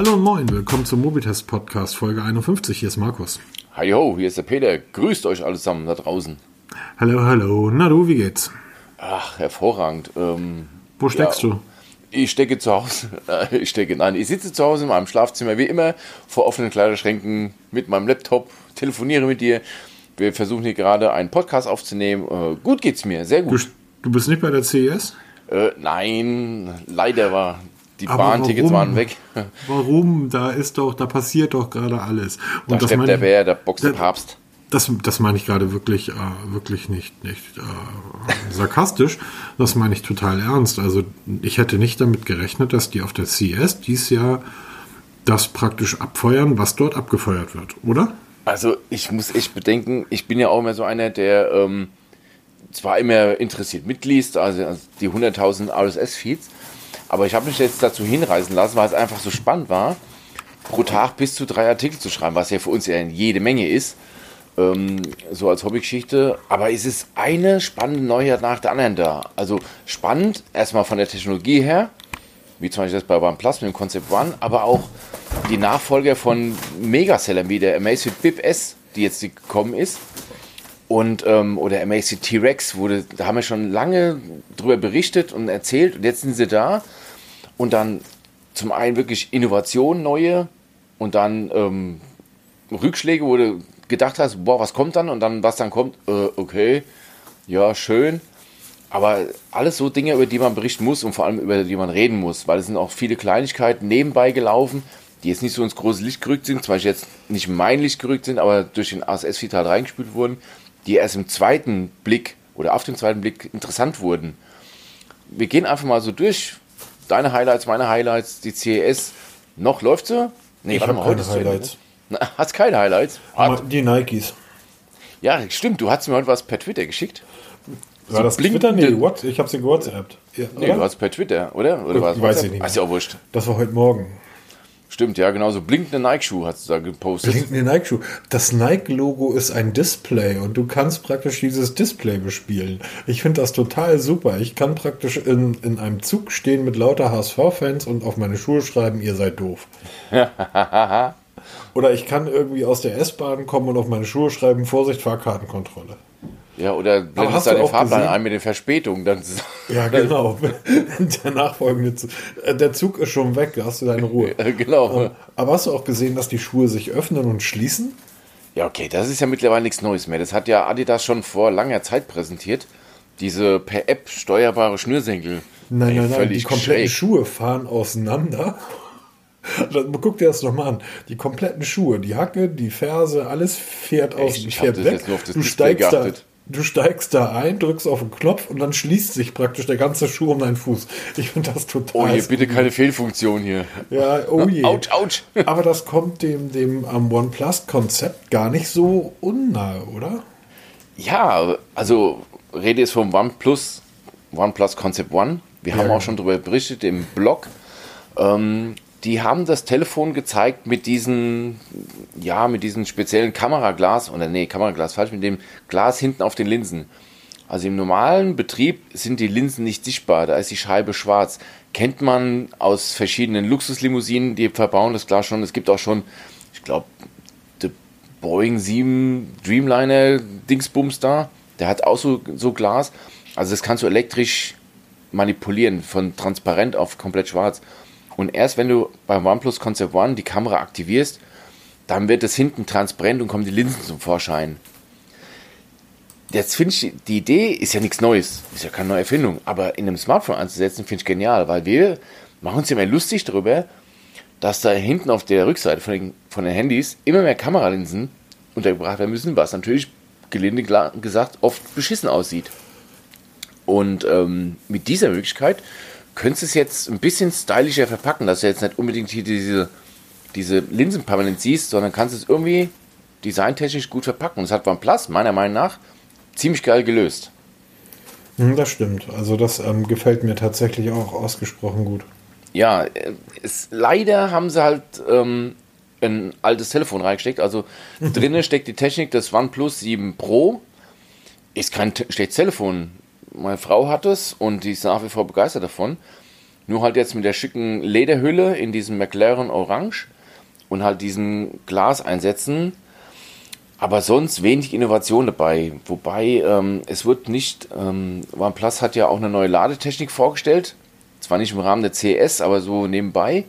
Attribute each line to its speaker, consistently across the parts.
Speaker 1: Hallo und moin, willkommen zum Mobitest Podcast Folge 51. Hier ist Markus.
Speaker 2: Hi ho, hier ist der Peter. Grüßt euch alle zusammen da draußen.
Speaker 1: Hallo, hallo. Na du, wie geht's?
Speaker 2: Ach, hervorragend. Ähm,
Speaker 1: Wo steckst
Speaker 2: ja,
Speaker 1: du?
Speaker 2: Ich stecke zu Hause. Ich stecke, nein, ich sitze zu Hause in meinem Schlafzimmer, wie immer, vor offenen Kleiderschränken mit meinem Laptop, telefoniere mit dir. Wir versuchen hier gerade einen Podcast aufzunehmen. Äh, gut geht's mir, sehr
Speaker 1: Du,
Speaker 2: gut.
Speaker 1: du bist nicht bei der CES?
Speaker 2: Äh, nein, leider war die Bahntickets
Speaker 1: warum?
Speaker 2: waren weg.
Speaker 1: Warum? Da ist doch, da passiert doch gerade alles.
Speaker 2: Da
Speaker 1: Und das
Speaker 2: steppt
Speaker 1: meine
Speaker 2: der Bär, da boxt der
Speaker 1: da-
Speaker 2: Papst.
Speaker 1: Das, das meine ich gerade wirklich, äh, wirklich nicht, nicht äh, sarkastisch. Das meine ich total ernst. Also ich hätte nicht damit gerechnet, dass die auf der CES dies Jahr das praktisch abfeuern, was dort abgefeuert wird, oder?
Speaker 2: Also ich muss echt bedenken, ich bin ja auch immer so einer, der ähm, zwar immer interessiert mitliest, also, also die 100.000 RSS-Feeds, aber ich habe mich jetzt dazu hinreißen lassen, weil es einfach so spannend war, pro Tag bis zu drei Artikel zu schreiben, was ja für uns ja jede Menge ist, ähm, so als Hobbygeschichte. Aber es ist eine spannende Neuheit nach der anderen da. Also spannend, erstmal von der Technologie her, wie zum Beispiel das bei OnePlus mit dem Concept One, aber auch die Nachfolger von Megasellern wie der Amazfit Bip S, die jetzt gekommen ist. Und, ähm, oder Amazfit T-Rex, wurde, da haben wir schon lange drüber berichtet und erzählt und jetzt sind sie da. Und dann zum einen wirklich Innovationen, neue und dann ähm, Rückschläge, wo du gedacht hast, boah, was kommt dann? Und dann, was dann kommt, äh, okay, ja, schön. Aber alles so Dinge, über die man berichten muss und vor allem über die man reden muss, weil es sind auch viele Kleinigkeiten nebenbei gelaufen, die jetzt nicht so ins große Licht gerückt sind, zum Beispiel jetzt nicht in mein Licht gerückt sind, aber durch den ASS-Feed halt reingespült wurden, die erst im zweiten Blick oder auf den zweiten Blick interessant wurden. Wir gehen einfach mal so durch. Deine Highlights, meine Highlights, die CES. Noch läuft sie? Nee,
Speaker 1: Ich
Speaker 2: warte
Speaker 1: hab
Speaker 2: mal,
Speaker 1: keine
Speaker 2: heute
Speaker 1: Highlights.
Speaker 2: ne? Na, Hast keine Highlights? Ah,
Speaker 1: Die Nikes.
Speaker 2: Ja, stimmt. Du hast mir heute was per Twitter geschickt.
Speaker 1: War das
Speaker 2: blinkende-
Speaker 1: Twitter? Nee, what? Ich habe sie gewhatsappt. Ja,
Speaker 2: Nee, du hast per Twitter, oder? Oder war es
Speaker 1: Weiß
Speaker 2: WhatsApp?
Speaker 1: ich nicht
Speaker 2: Ist ja auch wurscht.
Speaker 1: Das war heute Morgen.
Speaker 2: Stimmt, ja, genau so. Blinkende Nike-Schuhe hast du da gepostet.
Speaker 1: Blinkende Nike-Schuh. Das Nike-Logo ist ein Display und du kannst praktisch dieses Display bespielen. Ich finde das total super. Ich kann praktisch in, in einem Zug stehen mit lauter HSV-Fans und auf meine Schuhe schreiben, ihr seid doof. Oder ich kann irgendwie aus der S-Bahn kommen und auf meine Schuhe schreiben, Vorsicht, Fahrkartenkontrolle.
Speaker 2: Ja, oder blendest
Speaker 1: auch
Speaker 2: Fahrplan
Speaker 1: gesehen-
Speaker 2: ein mit den Verspätungen. Dann
Speaker 1: Ja, genau. der nachfolgende Zug. Äh, Der Zug ist schon weg, da hast du deine Ruhe.
Speaker 2: genau.
Speaker 1: Aber hast du auch gesehen, dass die Schuhe sich öffnen und schließen?
Speaker 2: Ja, okay, das ist ja mittlerweile nichts Neues mehr. Das hat ja Adidas schon vor langer Zeit präsentiert. Diese per App steuerbare Schnürsenkel.
Speaker 1: Nein,
Speaker 2: Ey,
Speaker 1: nein, nein, die kompletten
Speaker 2: schräg.
Speaker 1: Schuhe fahren auseinander. Dann Guck dir das nochmal an. Die kompletten Schuhe, die Hacke, die Ferse, alles fährt aus,
Speaker 2: Echt?
Speaker 1: Fährt weg.
Speaker 2: jetzt nur auf das
Speaker 1: du,
Speaker 2: Display
Speaker 1: steigst da. Du steigst da ein, drückst auf den Knopf und dann schließt sich praktisch der ganze Schuh um deinen Fuß. Ich finde das total.
Speaker 2: Oh je, bitte keine Fehlfunktion hier.
Speaker 1: Ja, oh je.
Speaker 2: Autsch, autsch.
Speaker 1: Aber das kommt dem, dem am OnePlus-Konzept gar nicht so unnahe, oder?
Speaker 2: Ja, also Rede ist vom OnePlus, OnePlus Concept One. Wir haben
Speaker 1: Ja.
Speaker 2: auch schon darüber berichtet im Blog. Ähm, die haben das Telefon gezeigt mit diesen, ja, mit diesem speziellen Kameraglas, oder nee, Kameraglas falsch, mit dem Glas hinten auf den Linsen. Also im normalen Betrieb sind die Linsen nicht sichtbar, da ist die Scheibe schwarz. Kennt man aus verschiedenen Luxuslimousinen, die verbauen das Glas schon. Es gibt auch schon, ich glaube, der Boeing 7 Dreamliner Dingsbums da, der hat auch so, so Glas. Also das kannst du elektrisch manipulieren, von transparent auf komplett schwarz. Und erst wenn du beim OnePlus Concept One die Kamera aktivierst, dann wird es hinten transparent und kommen die Linsen zum Vorschein. Jetzt finde ich, die Idee ist ja nichts Neues, ist ja keine neue Erfindung, aber in einem Smartphone anzusetzen, finde ich genial, weil wir machen uns ja immer lustig darüber, dass da hinten auf der Rückseite von den, von den Handys immer mehr Kameralinsen untergebracht werden müssen, was natürlich gelinde gesagt oft beschissen aussieht. Und ähm, mit dieser Möglichkeit könntest du es jetzt ein bisschen stylischer verpacken, dass du jetzt nicht unbedingt hier diese, diese Linsen permanent siehst, sondern kannst es irgendwie designtechnisch gut verpacken. Und das hat OnePlus meiner Meinung nach ziemlich geil gelöst.
Speaker 1: Hm, Das stimmt. Also das ähm, gefällt mir tatsächlich auch ausgesprochen gut.
Speaker 2: Ja, äh, es, leider haben sie halt ähm, ein altes Telefon reingesteckt. Also drinnen steckt die Technik des OnePlus 7 Pro. Ist kein te- schlechtes Telefon. Meine Frau hat es und die ist nach wie vor begeistert davon. Nur halt jetzt mit der schicken Lederhülle in diesem McLaren Orange und halt diesen Glaseinsätzen. Aber sonst wenig Innovation dabei. Wobei ähm, es wird nicht, ähm, OnePlus hat ja auch eine neue Ladetechnik vorgestellt. Zwar nicht im Rahmen der CS, aber so nebenbei.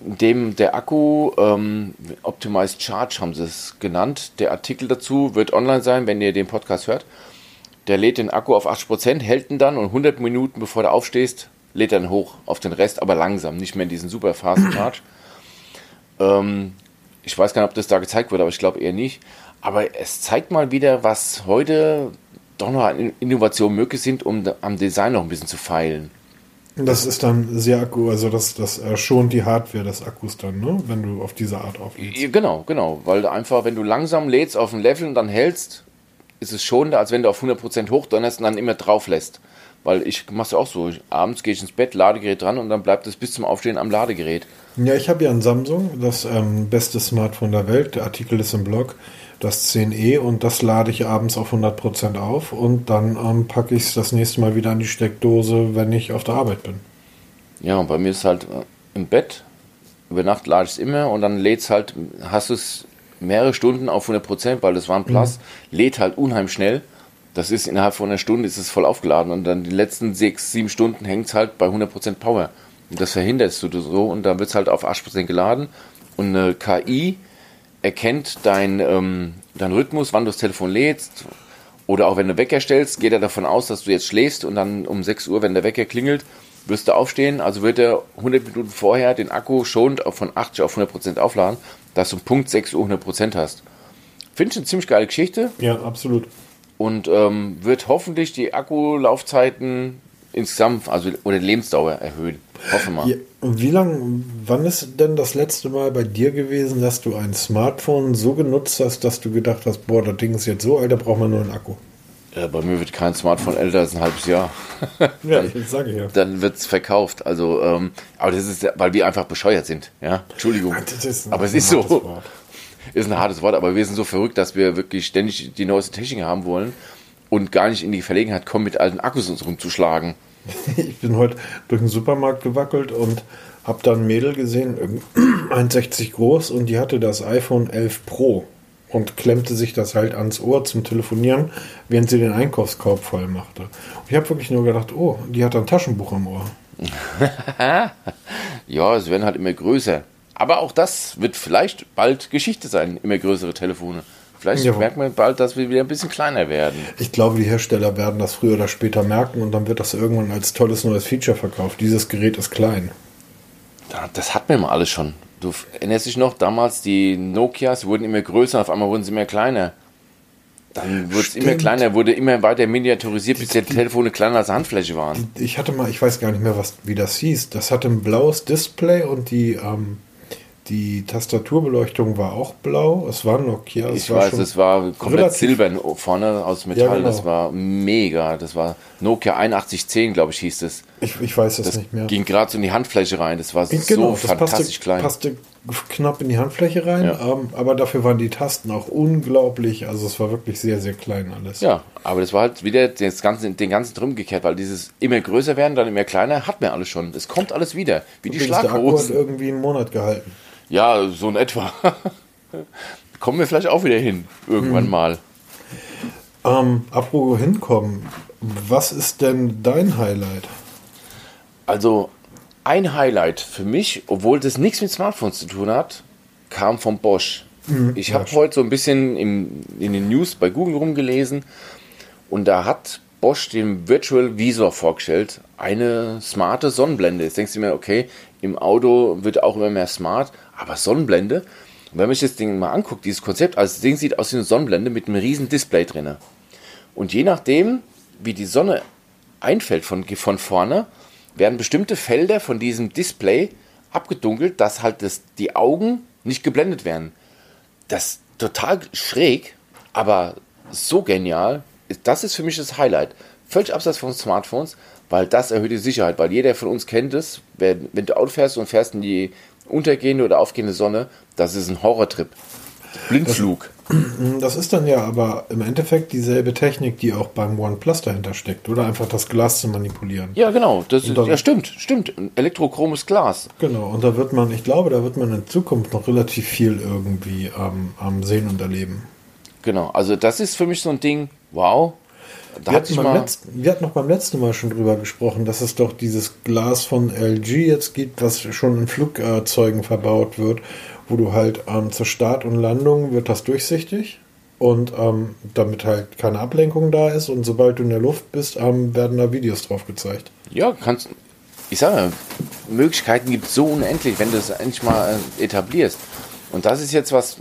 Speaker 2: Dem der Akku ähm, Optimized Charge haben sie es genannt. Der Artikel dazu wird online sein, wenn ihr den Podcast hört. Der lädt den Akku auf 80%, hält ihn dann und 100 Minuten bevor du aufstehst, lädt dann hoch auf den Rest, aber langsam, nicht mehr in diesen super fast Charge. ähm, ich weiß gar nicht, ob das da gezeigt wird, aber ich glaube eher nicht. Aber es zeigt mal wieder, was heute doch noch an Innovationen möglich sind, um am Design noch ein bisschen zu feilen.
Speaker 1: Das ist dann sehr Akku, also das, das schont die Hardware des Akkus dann, ne? wenn du auf diese Art auflädst.
Speaker 2: Genau, genau, weil einfach, wenn du langsam lädst auf ein Level und dann hältst, ist es schonender, als wenn du auf 100% hochdonnerst und dann immer drauf lässt. Weil ich mache es auch so. Abends gehe ich ins Bett, Ladegerät dran und dann bleibt es bis zum Aufstehen am Ladegerät.
Speaker 1: Ja, ich habe ja ein Samsung, das ähm, beste Smartphone der Welt. Der Artikel ist im Blog, das 10e und das lade ich abends auf 100% auf und dann ähm, packe ich es das nächste Mal wieder an die Steckdose, wenn ich auf der Arbeit bin.
Speaker 2: Ja, und bei mir ist halt äh, im Bett, über Nacht lade ich es immer und dann lädt es halt, hast es mehrere Stunden auf 100%, weil das OnePlus mhm. lädt halt unheimlich schnell das ist innerhalb von einer Stunde ist es voll aufgeladen und dann die letzten sechs, sieben Stunden hängt es halt bei 100% Power. Und das verhinderst du so und dann wird es halt auf 80% geladen und eine KI erkennt dein, ähm, dein Rhythmus, wann du das Telefon lädst oder auch wenn du Wecker stellst, geht er davon aus, dass du jetzt schläfst und dann um 6 Uhr, wenn der Wecker klingelt, wirst du aufstehen. Also wird er 100 Minuten vorher den Akku schonend von 80 auf 100% aufladen, dass du um Punkt 6 Uhr 100% hast. Finde ich eine ziemlich geile Geschichte.
Speaker 1: Ja, absolut
Speaker 2: und ähm, wird hoffentlich die Akkulaufzeiten insgesamt, also oder die Lebensdauer erhöhen. Hoffen wir. Ja,
Speaker 1: wie lang, wann ist denn das letzte Mal bei dir gewesen, dass du ein Smartphone so genutzt hast, dass du gedacht hast, boah, das Ding ist jetzt so alt, da braucht man nur einen Akku?
Speaker 2: Ja, bei mir wird kein Smartphone älter als ein halbes Jahr.
Speaker 1: ja, dann, ich sage ja.
Speaker 2: Dann wird es verkauft. Also, ähm, aber das ist, weil wir einfach bescheuert sind. Ja, Entschuldigung. aber es ist so. Wort ist ein hartes Wort, aber wir sind so verrückt, dass wir wirklich ständig die neueste Technik haben wollen und gar nicht in die Verlegenheit kommen, mit alten Akkus uns rumzuschlagen.
Speaker 1: Ich bin heute durch den Supermarkt gewackelt und habe dann ein Mädel gesehen, 1,60 groß, und die hatte das iPhone 11 Pro und klemmte sich das halt ans Ohr zum Telefonieren, während sie den Einkaufskorb voll machte. Und ich habe wirklich nur gedacht, oh, die hat ein Taschenbuch am Ohr.
Speaker 2: ja, es werden halt immer größer. Aber auch das wird vielleicht bald Geschichte sein, immer größere Telefone. Vielleicht ja. merkt man bald, dass wir wieder ein bisschen kleiner werden.
Speaker 1: Ich glaube, die Hersteller werden das früher oder später merken und dann wird das irgendwann als tolles neues Feature verkauft. Dieses Gerät ist klein.
Speaker 2: Das hatten wir mal alles schon. Du erinnerst dich noch, damals die Nokias wurden immer größer, auf einmal wurden sie immer kleiner. Dann wurde es immer kleiner, wurde immer weiter miniaturisiert, bis die, die Telefone kleiner als Handfläche waren.
Speaker 1: Ich hatte mal, ich weiß gar nicht mehr, was, wie das hieß. Das hatte ein blaues Display und die ähm, die Tastaturbeleuchtung war auch blau. Es war Nokia.
Speaker 2: Es ich war weiß, es war komplett silbern vorne aus Metall. Ja, genau. Das war mega. Das war Nokia 8110, glaube ich, hieß es.
Speaker 1: Ich, ich weiß es nicht mehr.
Speaker 2: Ging gerade so in die Handfläche rein. Das war genau, so das fantastisch
Speaker 1: passte,
Speaker 2: klein.
Speaker 1: passte knapp in die Handfläche rein. Ja. Ähm, aber dafür waren die Tasten auch unglaublich. Also es war wirklich sehr, sehr klein alles.
Speaker 2: Ja, aber das war halt wieder das ganze, den ganzen drum gekehrt, weil dieses immer größer werden, dann immer kleiner, hat man alles schon. Es kommt alles wieder. Wie die Schlaghosen.
Speaker 1: Der hat irgendwie einen Monat gehalten.
Speaker 2: Ja, so in etwa. Kommen wir vielleicht auch wieder hin, irgendwann hm. mal.
Speaker 1: Ähm, apropos hinkommen, was ist denn dein Highlight?
Speaker 2: Also, ein Highlight für mich, obwohl das nichts mit Smartphones zu tun hat, kam von Bosch. Mhm, ich habe heute so ein bisschen im, in den News bei Google rumgelesen und da hat Bosch den Virtual Visor vorgestellt, eine smarte Sonnenblende. Jetzt denkst du mir, okay, im Auto wird auch immer mehr smart, aber Sonnenblende. Und wenn man sich das Ding mal anguckt, dieses Konzept, also das Ding sieht aus wie eine Sonnenblende mit einem riesen Display drin. Und je nachdem, wie die Sonne einfällt von, von vorne, werden bestimmte Felder von diesem Display abgedunkelt, dass halt das, die Augen nicht geblendet werden. Das ist total schräg, aber so genial. Das ist für mich das Highlight. Völlig abseits von Smartphones, weil das erhöht die Sicherheit. Weil jeder von uns kennt es, wenn, wenn du Auto fährst und fährst in die untergehende oder aufgehende Sonne, das ist ein Horrortrip. Blindflug.
Speaker 1: Das ist dann ja aber im Endeffekt dieselbe Technik, die auch beim OnePlus dahinter steckt, oder einfach das Glas zu manipulieren.
Speaker 2: Ja, genau. Das
Speaker 1: dann-
Speaker 2: ja, stimmt, stimmt. Ein elektrochromes Glas.
Speaker 1: Genau, und da wird man, ich glaube, da wird man in Zukunft noch relativ viel irgendwie ähm, am sehen und erleben.
Speaker 2: Genau. Also das ist für mich so ein Ding, wow. Da
Speaker 1: Wir hatten,
Speaker 2: mal.
Speaker 1: letzten, wir hatten noch beim letzten Mal schon drüber gesprochen, dass es doch dieses Glas von LG jetzt gibt, was schon in Flugzeugen verbaut wird, wo du halt ähm, zur Start und Landung wird das durchsichtig und ähm, damit halt keine Ablenkung da ist und sobald du in der Luft bist, ähm, werden da Videos drauf gezeigt.
Speaker 2: Ja, kannst. Ich sage mal, Möglichkeiten gibt es so unendlich, wenn du es endlich mal äh, etablierst. Und das ist jetzt was,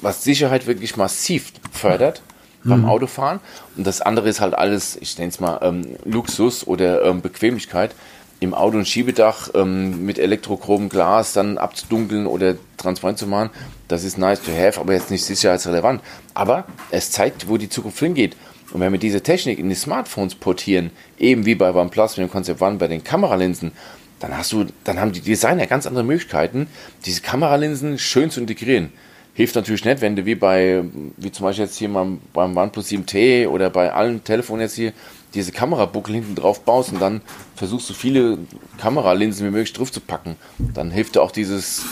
Speaker 2: was Sicherheit wirklich massiv fördert beim Autofahren. Und das andere ist halt alles, ich nenne es mal ähm, Luxus oder ähm, Bequemlichkeit. Im Auto ein Schiebedach ähm, mit elektrochromem Glas dann abzudunkeln oder transparent zu machen, das ist nice to have, aber jetzt nicht sicherheitsrelevant. Aber es zeigt, wo die Zukunft hingeht. Und wenn wir diese Technik in die Smartphones portieren, eben wie bei OnePlus mit dem Concept One bei den Kameralinsen, dann hast du, dann haben die Designer ganz andere Möglichkeiten, diese Kameralinsen schön zu integrieren. Hilft natürlich nicht, wenn du wie bei, wie zum Beispiel jetzt hier mal beim OnePlus 7T oder bei allen Telefonen jetzt hier diese Kamerabuckel hinten drauf baust und dann versuchst so viele Kameralinsen wie möglich drauf zu packen. Dann hilft dir auch dieses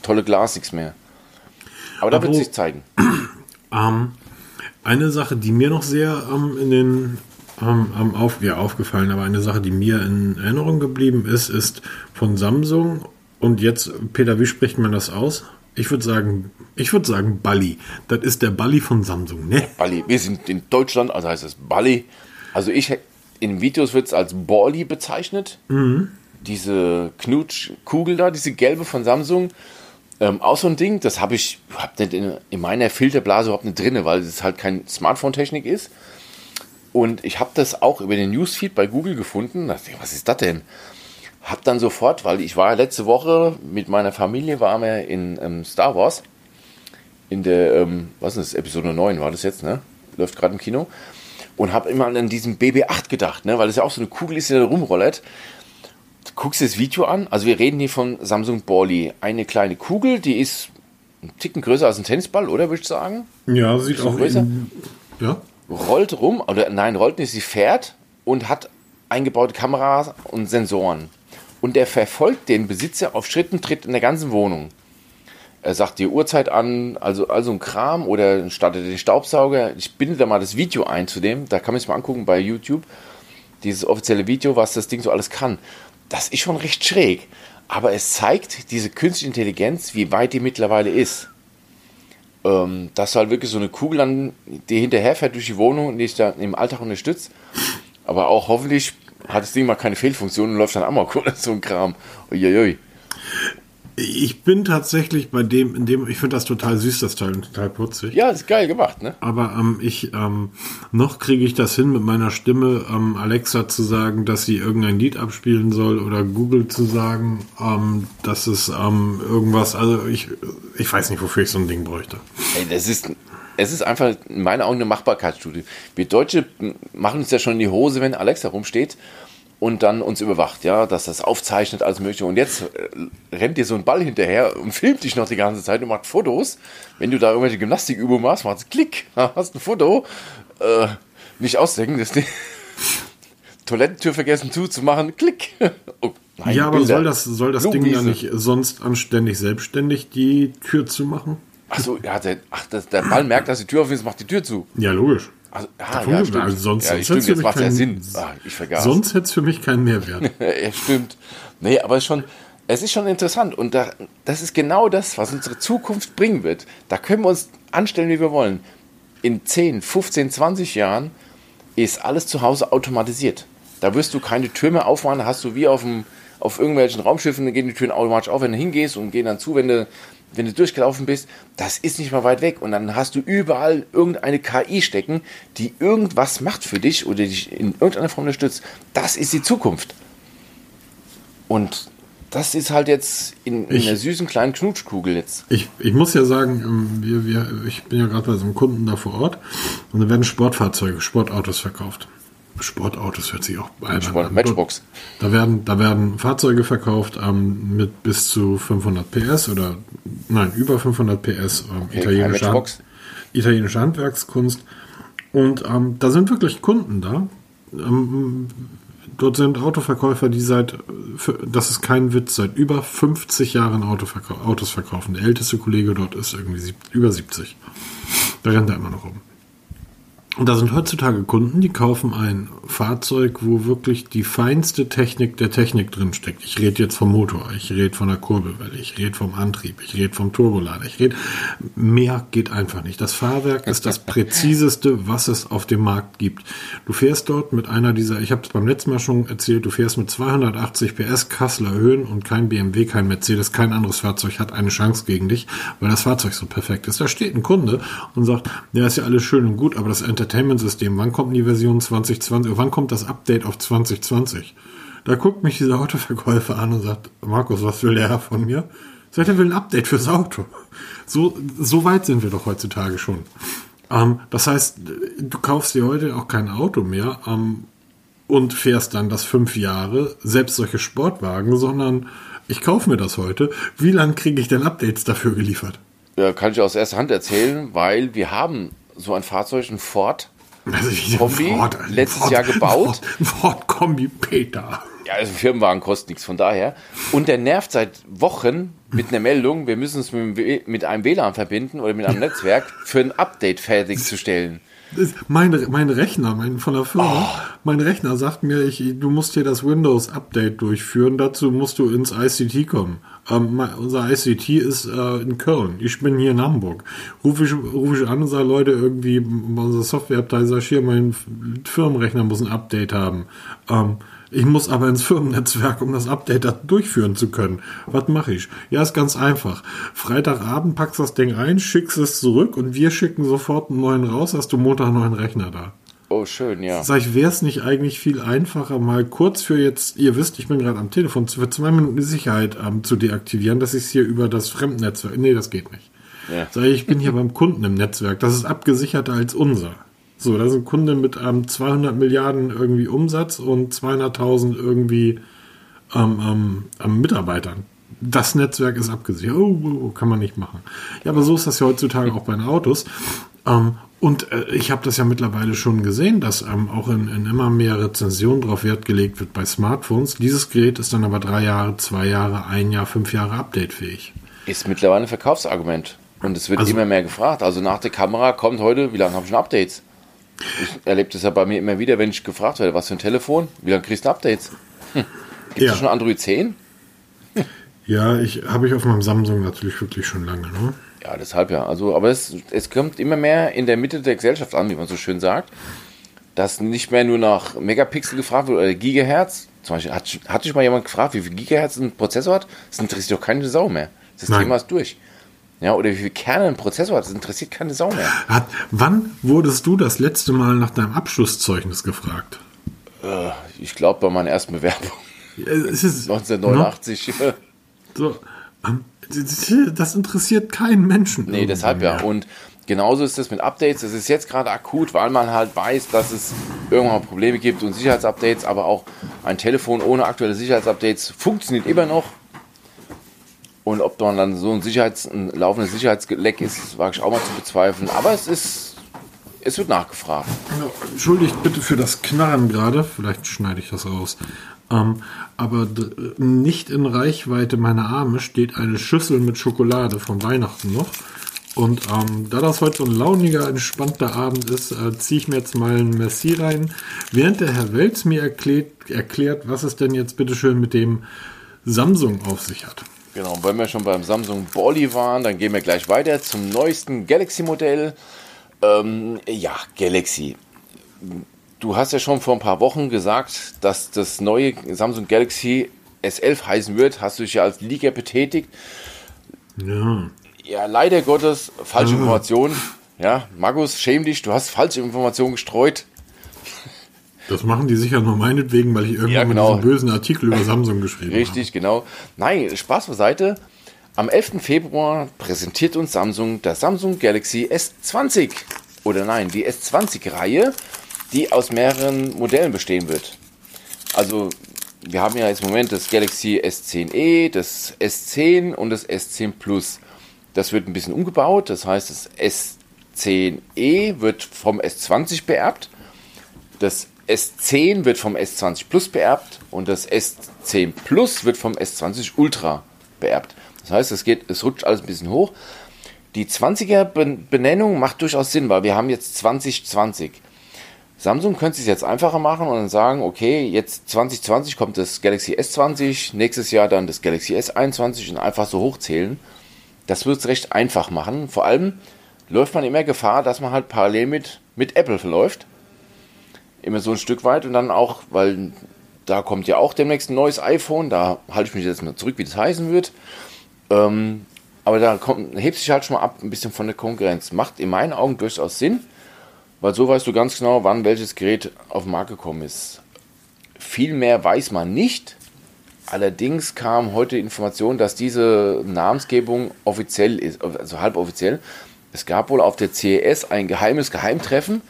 Speaker 2: tolle Glas nichts mehr. Aber da wird sich zeigen.
Speaker 1: Ähm, eine Sache, die mir noch sehr ähm, in den ähm, auf, ja, aufgefallen, aber eine Sache, die mir in Erinnerung geblieben ist, ist von Samsung und jetzt, Peter, wie spricht man das aus? Ich würde sagen, ich würde sagen Bali. Das ist der Bali von Samsung, ne?
Speaker 2: Bali. Wir sind in Deutschland, also heißt es Bali. Also ich, in Videos wird es als Bali bezeichnet. Diese Knutschkugel da, diese gelbe von Samsung. Ähm, auch so ein Ding, das habe ich hab nicht in, in meiner Filterblase überhaupt nicht drin, weil es halt kein Smartphone-Technik ist. Und ich habe das auch über den Newsfeed bei Google gefunden. Da dachte ich, was ist das denn? Hab dann sofort, weil ich war letzte Woche mit meiner Familie, waren wir in ähm, Star Wars. In der, ähm, was ist das, Episode 9 war das jetzt, ne? Läuft gerade im Kino. Und habe immer an diesen BB-8 gedacht, ne? Weil das ja auch so eine Kugel ist, die da rumrollert. Du guckst dir das Video an. Also wir reden hier von Samsung Bally. Eine kleine Kugel, die ist ein Ticken größer als ein Tennisball, oder würde ich sagen?
Speaker 1: Ja, sieht auch
Speaker 2: größer?
Speaker 1: in, ja.
Speaker 2: rollt rum, oder nein, rollt nicht, sie fährt und hat eingebaute Kameras und Sensoren. Und er verfolgt den Besitzer auf Schritt und Tritt in der ganzen Wohnung. Er sagt die Uhrzeit an, also, also ein Kram oder startet den Staubsauger. Ich binde da mal das Video ein zu dem, da kann man sich mal angucken bei YouTube, dieses offizielle Video, was das Ding so alles kann. Das ist schon recht schräg. Aber es zeigt diese künstliche Intelligenz, wie weit die mittlerweile ist ähm, dass halt wirklich so eine Kugel dann, die hinterherfährt durch die Wohnung und dich dann im Alltag unterstützt. Aber auch hoffentlich hat das Ding mal keine Fehlfunktion und läuft dann amok oder so ein Kram. Uiuiui.
Speaker 1: Ich bin tatsächlich bei dem, in dem, ich finde das total süß, das Teil, und total putzig.
Speaker 2: Ja, ist geil gemacht, ne?
Speaker 1: Aber ähm, ich ähm, noch kriege ich das hin, mit meiner Stimme ähm, Alexa zu sagen, dass sie irgendein Lied abspielen soll oder Google zu sagen, ähm, dass es ähm, irgendwas. Also ich, ich weiß nicht, wofür ich so ein Ding bräuchte.
Speaker 2: Ey, das ist, es ist einfach in meinen Augen eine Machbarkeitsstudie. Wir Deutsche machen uns ja schon in die Hose, wenn Alexa rumsteht und dann uns überwacht, ja, dass das aufzeichnet, alles mögliche. Und jetzt äh, rennt dir so ein Ball hinterher und filmt dich noch die ganze Zeit und macht Fotos. Wenn du da irgendwelche Gymnastikübungen machst, machst du Klick, hast ein Foto. Äh, nicht ausdenken, das Ding. Toilettentür vergessen zuzumachen, Klick. Oh, nein,
Speaker 1: ja, aber
Speaker 2: Bilder.
Speaker 1: soll das, soll das Ding ja nicht sonst anständig selbstständig die Tür zu machen?
Speaker 2: Achso, ja, der, ach, das, der Ball merkt, dass die Tür auf ist, macht die Tür zu.
Speaker 1: Ja, logisch.
Speaker 2: Also, ah, ja, stimmt.
Speaker 1: also sonst,
Speaker 2: ja,
Speaker 1: sonst
Speaker 2: stimmt, jetzt ja
Speaker 1: keinen-
Speaker 2: Sinn. Ah, ich vergaß.
Speaker 1: Sonst hätte es für mich keinen Mehrwert.
Speaker 2: ja, stimmt. Nee, aber es ist schon, es ist schon interessant. Und da, das ist genau das, was unsere Zukunft bringen wird. Da können wir uns anstellen, wie wir wollen. In 10, 15, 20 Jahren ist alles zu Hause automatisiert. Da wirst du keine Tür mehr aufmachen, da hast du wie auf, dem, auf irgendwelchen Raumschiffen, gehen die Türen automatisch auf, wenn du hingehst und gehen dann zu, wenn du, wenn du durchgelaufen bist. Das ist nicht mal weit weg. Und dann hast du überall irgendeine KI stecken, die irgendwas macht für dich oder dich in irgendeiner Form unterstützt. Das ist die Zukunft. Und das ist halt jetzt in, in
Speaker 1: Ich-
Speaker 2: einer süßen kleinen Knutschkugel jetzt.
Speaker 1: Ich, ich muss ja sagen, ähm, wir, wir, ich bin ja gerade bei so einem Kunden da vor Ort und da werden Sportfahrzeuge, Sportautos verkauft. Sportautos hört sich auch
Speaker 2: Sport, an. Matchbox.
Speaker 1: Da werden, da werden Fahrzeuge verkauft ähm, mit bis zu 500 PS oder nein, über 500 PS. Ähm, okay, italienische, Hand, italienische Handwerkskunst. Und ähm, da sind wirklich Kunden da. Ähm, dort sind Autoverkäufer, die seit, das ist kein Witz, seit über 50 Jahren Autos verkaufen. Der älteste Kollege dort ist irgendwie über 70. Da rennt er immer noch rum. Und da sind heutzutage Kunden, die kaufen ein Fahrzeug, wo wirklich die feinste Technik der Technik drin steckt. Ich rede jetzt vom Motor, ich rede von der Kurbelwelle, ich rede vom Antrieb, ich rede vom Turbolader, ich rede. Mehr geht einfach nicht. Das Fahrwerk ist das präziseste, was es auf dem Markt gibt. Du fährst dort mit einer dieser, ich habe es beim letzten Mal schon erzählt, du fährst mit 280 PS Kassler Höhen und kein BMW, kein Mercedes, kein anderes Fahrzeug hat eine Chance gegen dich, weil das Fahrzeug so perfekt ist. Da steht ein Kunde und sagt, ja, ist ja alles schön und gut, aber das Enter Entertainment-System, wann kommt die Version 2020, wann kommt das Update auf 2020? Da guckt mich dieser Autoverkäufer an und sagt, Markus, was will der von mir? Sagt, er will ein Update fürs Auto. So, so weit sind wir doch heutzutage schon. Ähm, das heißt, du kaufst dir heute auch kein Auto mehr ähm, und fährst dann das fünf Jahre, selbst solche Sportwagen, sondern ich kaufe mir das heute. Wie lange kriege ich denn Updates dafür geliefert?
Speaker 2: Ja, kann ich aus erster Hand erzählen, weil wir haben so ein Fahrzeug, ein Ford
Speaker 1: also Kombi, Ford,
Speaker 2: letztes
Speaker 1: Ford,
Speaker 2: Jahr gebaut.
Speaker 1: Ford, Ford Kombi Peter.
Speaker 2: Ja, also Firmenwagen kostet nichts, von daher. Und der nervt seit Wochen mit einer Meldung, wir müssen uns mit, einem WLAN verbinden oder mit einem Netzwerk für ein Update fertigzustellen.
Speaker 1: Mein, mein Rechner, mein, von der Firma, oh. mein Rechner sagt mir, ich, du musst hier das Windows-Update durchführen, dazu musst du ins ICT kommen. Ähm, unser ICT ist äh, in Köln. Ich bin hier in Hamburg. Rufe ich, ruf ich an und sage, Leute, irgendwie, unser Softwareabteil sagt, hier, mein Firmenrechner muss ein Update haben. Ähm, ich muss aber ins Firmennetzwerk, um das Update durchführen zu können. Was mache ich? Ja, ist ganz einfach. Freitagabend packst das Ding ein, schickst es zurück und wir schicken sofort einen neuen raus, hast du Montag einen neuen Rechner da.
Speaker 2: Oh, schön, ja.
Speaker 1: Sag ich, wäre es nicht eigentlich viel einfacher, mal kurz für jetzt, ihr wisst, ich bin gerade am Telefon, für zwei Minuten die Sicherheit ähm, zu deaktivieren, dass ich es hier über das Fremdnetzwerk. Nee, das geht nicht. Ja. Sag ich, ich bin hier beim Kunden im Netzwerk. Das ist abgesicherter als unser. So, das ist ein Kunde mit ähm, 200 Milliarden irgendwie Umsatz und 200.000 irgendwie ähm, ähm, Mitarbeitern. Das Netzwerk ist abgesichert. Oh, oh, oh, kann man nicht machen. Ja, aber so ist das ja heutzutage auch bei den Autos. Ähm, und äh, ich habe das ja mittlerweile schon gesehen, dass ähm, auch in, in, immer mehr Rezensionen darauf Wert gelegt wird bei Smartphones. Dieses Gerät ist dann aber drei Jahre, zwei Jahre, ein Jahr, fünf Jahre updatefähig.
Speaker 2: Ist mittlerweile ein Verkaufsargument. Und es wird also, immer mehr gefragt. Also nach der Kamera kommt heute, wie lange habe ich schon Updates? Ich erlebe das ja bei mir immer wieder, wenn ich gefragt werde, was für ein Telefon, wie lange kriegst du Updates? Hm. Gibt es ja. schon Android 10?
Speaker 1: Hm. Ja, ich habe ich auf meinem Samsung natürlich wirklich schon lange. Ne?
Speaker 2: Ja, deshalb ja. Also, aber es, es kommt immer mehr in der Mitte der Gesellschaft an, wie man so schön sagt, dass nicht mehr nur nach Megapixel gefragt wird oder Gigahertz. Zum Beispiel hat, hat sich mal jemand gefragt, wie viel Gigahertz ein Prozessor hat? Das interessiert doch keine Sau mehr. Das Nein. Thema ist durch. Ja, oder wie viel Kerne ein Prozessor hat, das interessiert keine Sau mehr.
Speaker 1: Hat, wann wurdest du das letzte Mal nach deinem Abschlusszeugnis gefragt?
Speaker 2: Äh, ich glaube bei meiner ersten Bewerbung. Ja, es ist, 1989. Ne?
Speaker 1: So, das interessiert keinen Menschen.
Speaker 2: Nee, deshalb mehr. ja. Und genauso ist es mit Updates. Es ist jetzt gerade akut, weil man halt weiß, dass es irgendwann Probleme gibt und Sicherheitsupdates, aber auch ein Telefon ohne aktuelle Sicherheitsupdates funktioniert immer noch. Und ob man dann so ein, Sicherheits-, ein laufendes Sicherheitsleck ist, wage ich auch mal zu bezweifeln. Aber es ist, es wird nachgefragt.
Speaker 1: Entschuldigt bitte für das Knarren gerade. Vielleicht schneide ich das raus. Ähm, aber nicht in Reichweite meiner Arme steht eine Schüssel mit Schokolade von Weihnachten noch. Und ähm, da das heute so ein launiger, entspannter Abend ist, äh, ziehe ich mir jetzt mal ein Merci rein. Während der Herr Welz mir erklärt, erklärt, was es denn jetzt bitteschön mit dem Samsung auf sich hat.
Speaker 2: Genau, wenn wir schon beim Samsung Bolly waren, dann gehen wir gleich weiter zum neuesten Galaxy-Modell. Ähm, ja, Galaxy du hast ja schon vor ein paar Wochen gesagt, dass das neue Samsung Galaxy S11 heißen wird. Hast du dich ja als Liga betätigt. Ja. Ja, leider Gottes, falsche ja. Informationen. Ja, Magus, schäm dich, du hast falsche Informationen gestreut.
Speaker 1: Das machen die sicher nur meinetwegen, weil ich irgendwann ja, genau. diesen bösen Artikel über Samsung geschrieben
Speaker 2: habe. Richtig, genau. Nein, Spaß beiseite. Am 11. Februar präsentiert uns Samsung das Samsung Galaxy S20. Oder nein, die S20-Reihe die aus mehreren Modellen bestehen wird. Also wir haben ja jetzt im Moment das Galaxy S10e, das S10 und das S10 Plus. Das wird ein bisschen umgebaut, das heißt, das S10e wird vom S20 beerbt, das S10 wird vom S20 Plus beerbt und das S10 Plus wird vom S20 Ultra beerbt. Das heißt, es geht, es rutscht alles ein bisschen hoch. Die 20er Benennung macht durchaus Sinn, weil wir haben jetzt 2020. Samsung könnte es jetzt einfacher machen und dann sagen, okay, jetzt 2020 kommt das Galaxy S20, nächstes Jahr dann das Galaxy S21 und einfach so hochzählen. Das wird es recht einfach machen. Vor allem läuft man immer Gefahr, dass man halt parallel mit, mit Apple verläuft. Immer so ein Stück weit und dann auch, weil da kommt ja auch demnächst ein neues iPhone, da halte ich mich jetzt mal zurück, wie das heißen wird. Ähm, aber da kommt, hebt sich halt schon mal ab ein bisschen von der Konkurrenz. Macht in meinen Augen durchaus Sinn. Weil so weißt du ganz genau, wann welches Gerät auf den Markt gekommen ist. Viel mehr weiß man nicht. Allerdings kam heute Information, dass diese Namensgebung offiziell ist, also halboffiziell. Es gab wohl auf der CES ein geheimes Geheimtreffen,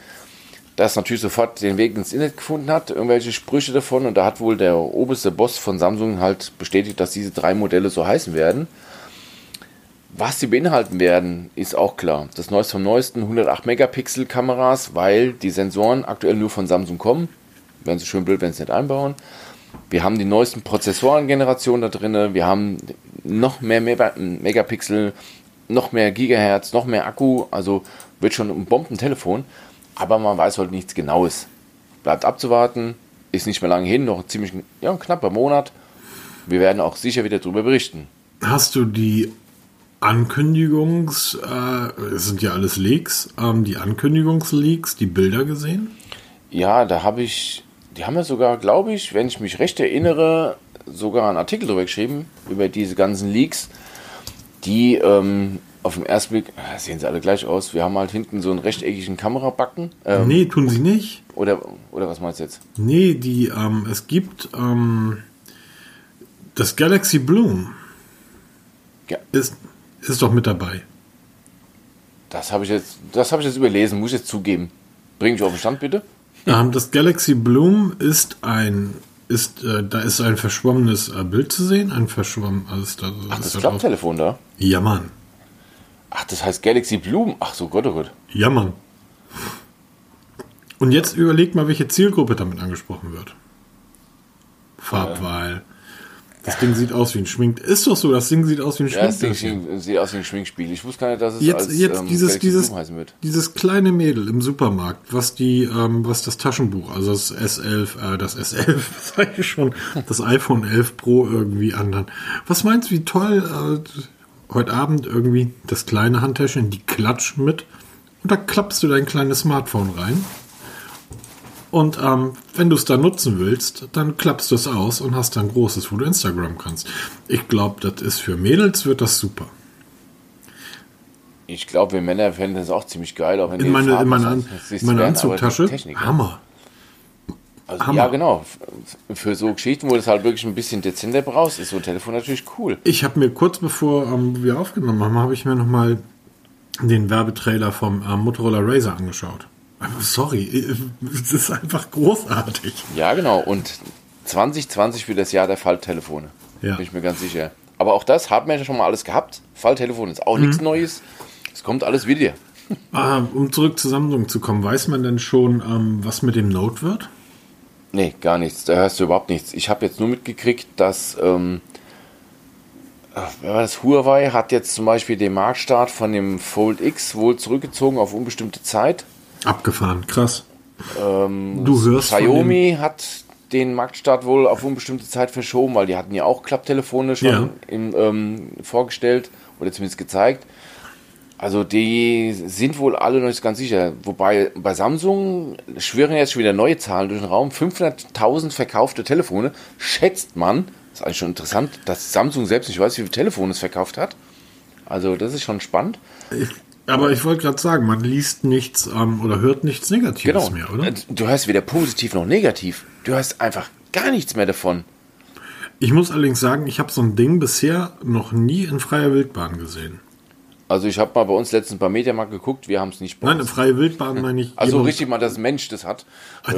Speaker 2: das natürlich sofort den Weg ins Internet gefunden hat, irgendwelche Sprüche davon. Und da hat wohl der oberste Boss von Samsung halt bestätigt, dass diese drei Modelle so heißen werden. Was sie beinhalten werden, ist auch klar. Das neueste vom neuesten 108 Megapixel Kameras, weil die Sensoren aktuell nur von Samsung kommen. Wären sie schön blöd, wenn sie nicht einbauen. Wir haben die neuesten Prozessorengenerationen da drin. Wir haben noch mehr Megapixel, noch mehr Gigahertz, noch mehr Akku. Also wird schon ein Bombentelefon. Aber man weiß heute nichts Genaues. Bleibt abzuwarten. Ist nicht mehr lange hin, noch ziemlich ja, ein knapper Monat. Wir werden auch sicher wieder darüber berichten.
Speaker 1: Hast du die Ankündigungs, äh, es sind ja alles Leaks, ähm, die Ankündigungsleaks, die Bilder gesehen?
Speaker 2: Ja, da habe ich, die haben ja sogar, glaube ich, wenn ich mich recht erinnere, sogar einen Artikel darüber geschrieben, über diese ganzen Leaks, die ähm, auf den ersten Blick, äh, sehen sie alle gleich aus, wir haben halt hinten so einen rechteckigen Kamerabacken.
Speaker 1: Ähm, nee, tun sie nicht.
Speaker 2: Oder, oder was meinst du jetzt?
Speaker 1: Nee, die, ähm, es gibt ähm, das Galaxy Bloom. Ja. Ist, ist doch mit dabei.
Speaker 2: Das habe ich jetzt, das habe ich jetzt überlesen, muss ich jetzt zugeben. Bring mich auf den Stand bitte.
Speaker 1: Das Galaxy Bloom ist ein, ist, äh, da ist ein verschwommenes äh, Bild zu sehen, ein verschwommen, also
Speaker 2: da, Ach, das Klapptelefon da?
Speaker 1: Ja, Mann.
Speaker 2: Ach, das heißt Galaxy Bloom. Ach so, Gott, oh Gott.
Speaker 1: Ja, Mann. Und Und jetzt überlegt mal, welche Zielgruppe damit angesprochen wird. Farbwahl. Das Ding sieht aus wie ein Schmink. Ist doch so, das Ding sieht aus wie ein
Speaker 2: ja, Schminkspiel. Das sieht aus wie ein Schminkspiel. Ich wusste gar nicht, dass es
Speaker 1: jetzt, als, jetzt ähm, dieses, dieses. Dieses kleine Mädel im Supermarkt, was die, ähm, was das Taschenbuch, also das S11, äh, das S11, sag ich schon, das iPhone 11 Pro irgendwie anderen. Was meinst du, wie toll äh, heute Abend irgendwie das kleine Handtäschchen, die klatschen mit und da klappst du dein kleines Smartphone rein und ähm, wenn du es dann nutzen willst, dann klappst du es aus und hast dann großes, wo du Instagram kannst. Ich glaube, das ist für Mädels wird das super.
Speaker 2: Ich glaube, wir Männer fänden das auch ziemlich geil. Auch wenn
Speaker 1: in, meine, in meiner, in meiner Anzugtasche. Hammer.
Speaker 2: Also, ja, genau. Für so Geschichten, wo das halt wirklich ein bisschen dezenter brauchst, ist so ein Telefon natürlich cool.
Speaker 1: Ich habe mir kurz bevor ähm, wir aufgenommen haben, habe ich mir nochmal den Werbetrailer vom ähm, Motorola Razer angeschaut. Sorry, es ist einfach großartig.
Speaker 2: Ja, genau. Und 2020 wird das Jahr der Falltelefone. Ja. Bin ich mir ganz sicher. Aber auch das haben wir ja schon mal alles gehabt. Falltelefon ist auch mhm. nichts Neues. Es kommt alles wieder.
Speaker 1: Ah, um zurück zu Samsung zu kommen, weiß man denn schon, ähm, was mit dem Note wird?
Speaker 2: Nee, gar nichts. Da hörst du überhaupt nichts. Ich habe jetzt nur mitgekriegt, dass ähm, das Huawei hat jetzt zum Beispiel den Marktstart von dem Fold X wohl zurückgezogen auf unbestimmte Zeit.
Speaker 1: Abgefahren, krass.
Speaker 2: Ähm, du hörst Xiaomi hat den Marktstart wohl auf unbestimmte Zeit verschoben, weil die hatten ja auch Klapptelefone schon ja. im, ähm, vorgestellt oder zumindest gezeigt. Also die sind wohl alle noch nicht ganz sicher. Wobei bei Samsung schwirren jetzt schon wieder neue Zahlen durch den Raum. 500.000 verkaufte Telefone. Schätzt man, das ist eigentlich schon interessant, dass Samsung selbst nicht weiß, wie viele Telefone es verkauft hat. Also das ist schon spannend.
Speaker 1: Aber ich wollte gerade sagen, man liest nichts ähm, oder hört nichts Negatives
Speaker 2: genau.
Speaker 1: mehr, oder?
Speaker 2: Du hörst weder positiv noch negativ. Du hörst einfach gar nichts mehr davon.
Speaker 1: Ich muss allerdings sagen, ich habe so ein Ding bisher noch nie in freier Wildbahn gesehen.
Speaker 2: Also ich habe mal bei uns letztens bei Mediamarkt geguckt, wir haben es nicht
Speaker 1: Nein,
Speaker 2: uns.
Speaker 1: eine freie Wildbahn meine ich.
Speaker 2: Also richtig mal, dass ein Mensch das hat.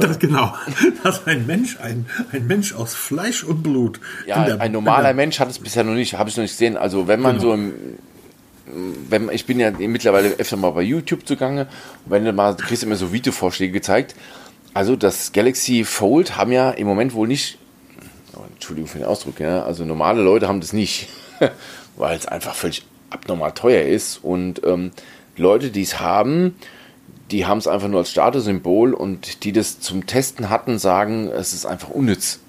Speaker 1: Das, genau. Das ein Mensch, ein, ein Mensch aus Fleisch und Blut.
Speaker 2: Ja,
Speaker 1: in der-
Speaker 2: ein normaler
Speaker 1: in
Speaker 2: Mensch hat es bisher noch nicht, habe ich noch nicht gesehen. Also wenn man
Speaker 1: Genau.
Speaker 2: so im, wenn, ich bin ja mittlerweile öfter mal bei YouTube zugange und wenn du mal, du kriegst immer so Videovorschläge gezeigt. Also das Galaxy Fold haben ja im Moment wohl nicht, oh, Entschuldigung für den Ausdruck, ja, also normale Leute haben das nicht, weil es einfach völlig abnormal teuer ist und ähm, Leute, die es haben, die haben es einfach nur als Statussymbol und die das zum Testen hatten, sagen, es ist einfach unnütz.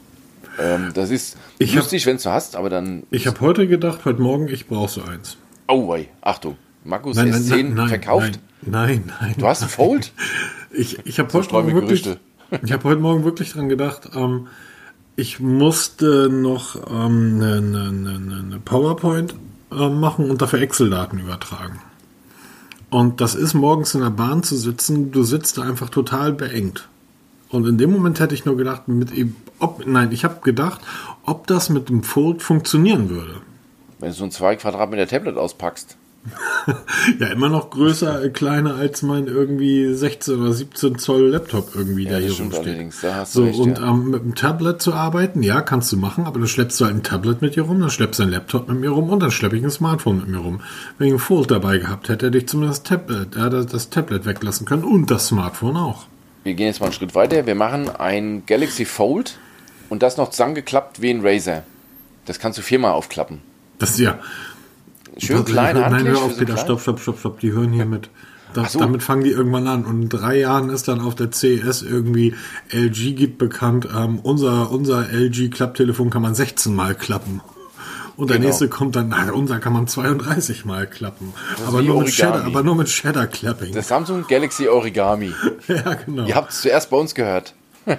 Speaker 2: Ähm, das ist
Speaker 1: Ich
Speaker 2: lustig, wenn du hast, aber dann.
Speaker 1: Ich habe heute gedacht, heute Morgen, ich brauche so eins.
Speaker 2: Oh, wei, Achtung. Markus S10 verkauft.
Speaker 1: Nein, nein, nein.
Speaker 2: Du hast ein Fold?
Speaker 1: Ich, ich habe heute, Morgen wirklich- ich hab heute Morgen wirklich dran gedacht, ähm, ich musste noch ähm, eine, eine, eine, eine PowerPoint ähm, machen und dafür Excel-Daten übertragen. Und das ist morgens in der Bahn zu sitzen, du sitzt da einfach total beengt. Und in dem Moment hätte ich nur gedacht, mit, ob, nein, ich habe gedacht, ob das mit dem Fold funktionieren würde.
Speaker 2: Wenn du so ein 2 Quadratmeter Tablet auspackst.
Speaker 1: Ja, immer noch größer, äh, kleiner als mein irgendwie 16 oder 17 Zoll Laptop irgendwie, der
Speaker 2: das
Speaker 1: hier rumsteht. so,
Speaker 2: recht,
Speaker 1: und
Speaker 2: ja.
Speaker 1: ähm, mit dem Tablet zu arbeiten, ja, kannst du machen, aber dann schleppst du halt ein Tablet mit dir rum, dann schleppst du ein Laptop mit mir rum und dann schleppe ich ein Smartphone mit mir rum. Wenn ich ein Fold dabei gehabt hätte, hätte ich zumindest Tablet, äh, das, das Tablet weglassen können und das Smartphone auch.
Speaker 2: Wir gehen jetzt mal einen Schritt weiter. Wir machen ein Galaxy Fold und das noch zusammengeklappt wie ein Razer. Das kannst du viermal aufklappen.
Speaker 1: Das ist ja.
Speaker 2: Schön klein,
Speaker 1: Nein,
Speaker 2: handlich.
Speaker 1: hör auf,
Speaker 2: so
Speaker 1: Peter,
Speaker 2: klein.
Speaker 1: stopp, stopp, stopp, stopp, die hören hier mit. Das,
Speaker 2: so.
Speaker 1: Damit fangen die irgendwann an. Und in drei Jahren ist dann auf der CES irgendwie LG gibt bekannt, ähm, unser, unser LG Klapptelefon kann man 16 Mal klappen. Und der
Speaker 2: Genau.
Speaker 1: nächste kommt dann, na, unser kann man 32 Mal klappen. Aber nur, mit. Shadow, aber nur mit Shadow Clapping.
Speaker 2: Das Samsung Galaxy Origami.
Speaker 1: ja, genau.
Speaker 2: Ihr habt es zuerst bei uns gehört.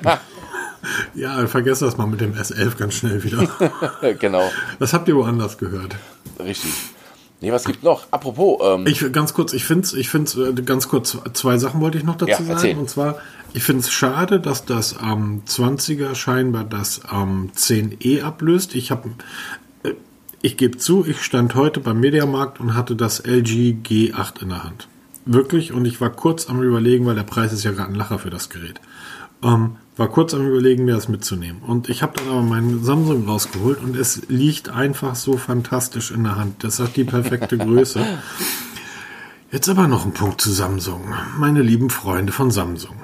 Speaker 1: Ja, vergesst das mal mit dem S11 ganz schnell wieder.
Speaker 2: genau,
Speaker 1: das habt ihr woanders gehört.
Speaker 2: richtig. Nee, was gibt noch? Apropos, ähm,
Speaker 1: Ich ganz kurz, ich finde es, ich find's, äh, ganz kurz, zwei Sachen wollte ich noch dazu
Speaker 2: Ja,
Speaker 1: sagen. Und zwar, ich finde es schade, dass das am 20er scheinbar das am 10e ablöst. Ich habe, ich gebe zu, ich stand heute beim Mediamarkt und hatte das LG G8 in der Hand. Wirklich, und ich war kurz am überlegen, weil der Preis ist ja gerade ein Lacher für das Gerät. Ähm, war kurz am überlegen, mir das mitzunehmen. Und ich habe dann aber meinen Samsung rausgeholt und es liegt einfach so fantastisch in der Hand. Das hat die perfekte Größe. Jetzt aber noch ein Punkt zu Samsung. Meine lieben Freunde von Samsung.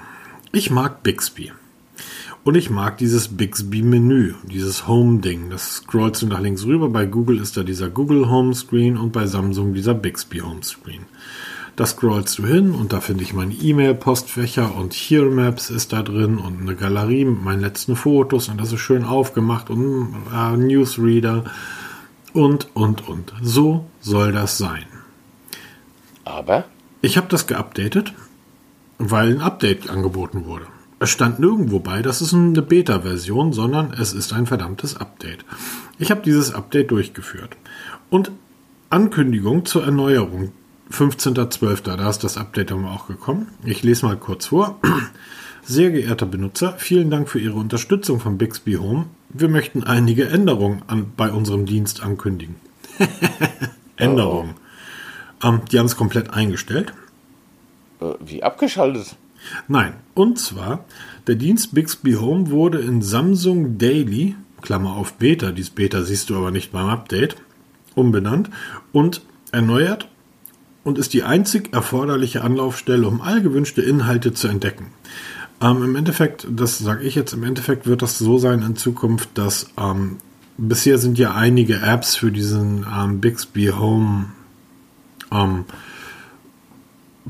Speaker 1: Ich mag Bixby. Und ich mag dieses Bixby-Menü, dieses Home-Ding. Das scrollst du nach links rüber. Bei Google ist da dieser Google Home-Screen und bei Samsung dieser Bixby Home-Screen. Da scrollst du hin und da finde ich meinen E-Mail-Postfächer und Here Maps ist da drin und eine Galerie mit meinen letzten Fotos und das ist schön aufgemacht und äh, Newsreader und, und, und. So soll das sein.
Speaker 2: aber
Speaker 1: Ich habe das geupdatet, weil ein Update angeboten wurde. Es stand nirgendwo bei, das ist eine Beta-Version, sondern es ist ein verdammtes Update. Ich habe dieses Update durchgeführt. Und Ankündigung zur Erneuerung. 15.12. Da ist das Update aber auch gekommen. Ich lese mal kurz vor. Sehr geehrter Benutzer, vielen Dank für Ihre Unterstützung von Bixby Home. Wir möchten einige Änderungen an, bei unserem Dienst ankündigen. Änderungen. Ähm, die haben es komplett eingestellt.
Speaker 2: äh, wie abgeschaltet?
Speaker 1: Nein, und zwar, der Dienst Bixby Home wurde in Samsung Daily, Klammer auf Beta, dies Beta siehst du aber nicht beim Update, umbenannt und erneuert und ist die einzig erforderliche Anlaufstelle, um all gewünschte Inhalte zu entdecken. Ähm, Im Endeffekt, das sage ich jetzt, im Endeffekt wird das so sein in Zukunft, dass ähm, bisher sind ja einige Apps für diesen ähm, Bixby Home ähm,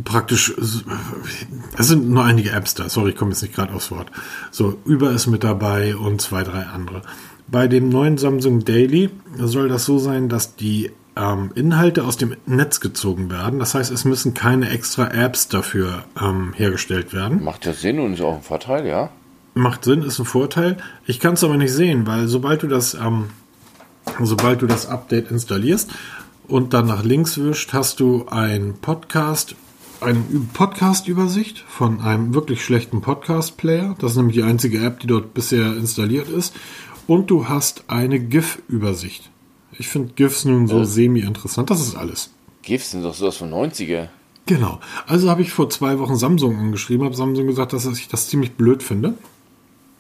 Speaker 1: praktisch, es sind nur einige Apps da, sorry, ich komme jetzt nicht gerade aufs Wort. So, Uber ist mit dabei und zwei, drei andere. Bei dem neuen Samsung Daily soll das so sein, dass die ähm, Inhalte aus dem Netz gezogen werden. Das heißt, es müssen keine extra Apps dafür ähm, hergestellt werden.
Speaker 2: Macht ja Sinn und ist auch ein Vorteil, ja.
Speaker 1: Macht Sinn, ist ein Vorteil. Ich kann es aber nicht sehen, weil sobald du das, ähm, sobald du das Update installierst und dann nach links wischt, hast du ein Podcast, eine Podcast-Übersicht von einem wirklich schlechten Podcast-Player. Das ist nämlich die einzige App, die dort bisher installiert ist. Und du hast eine GIF-Übersicht. Ich finde GIFs nun so semi-interessant. Das ist alles.
Speaker 2: GIFs sind doch sowas von 90er.
Speaker 1: Genau. Also habe ich vor zwei Wochen Samsung angeschrieben, habe Samsung gesagt, dass ich das ziemlich blöd finde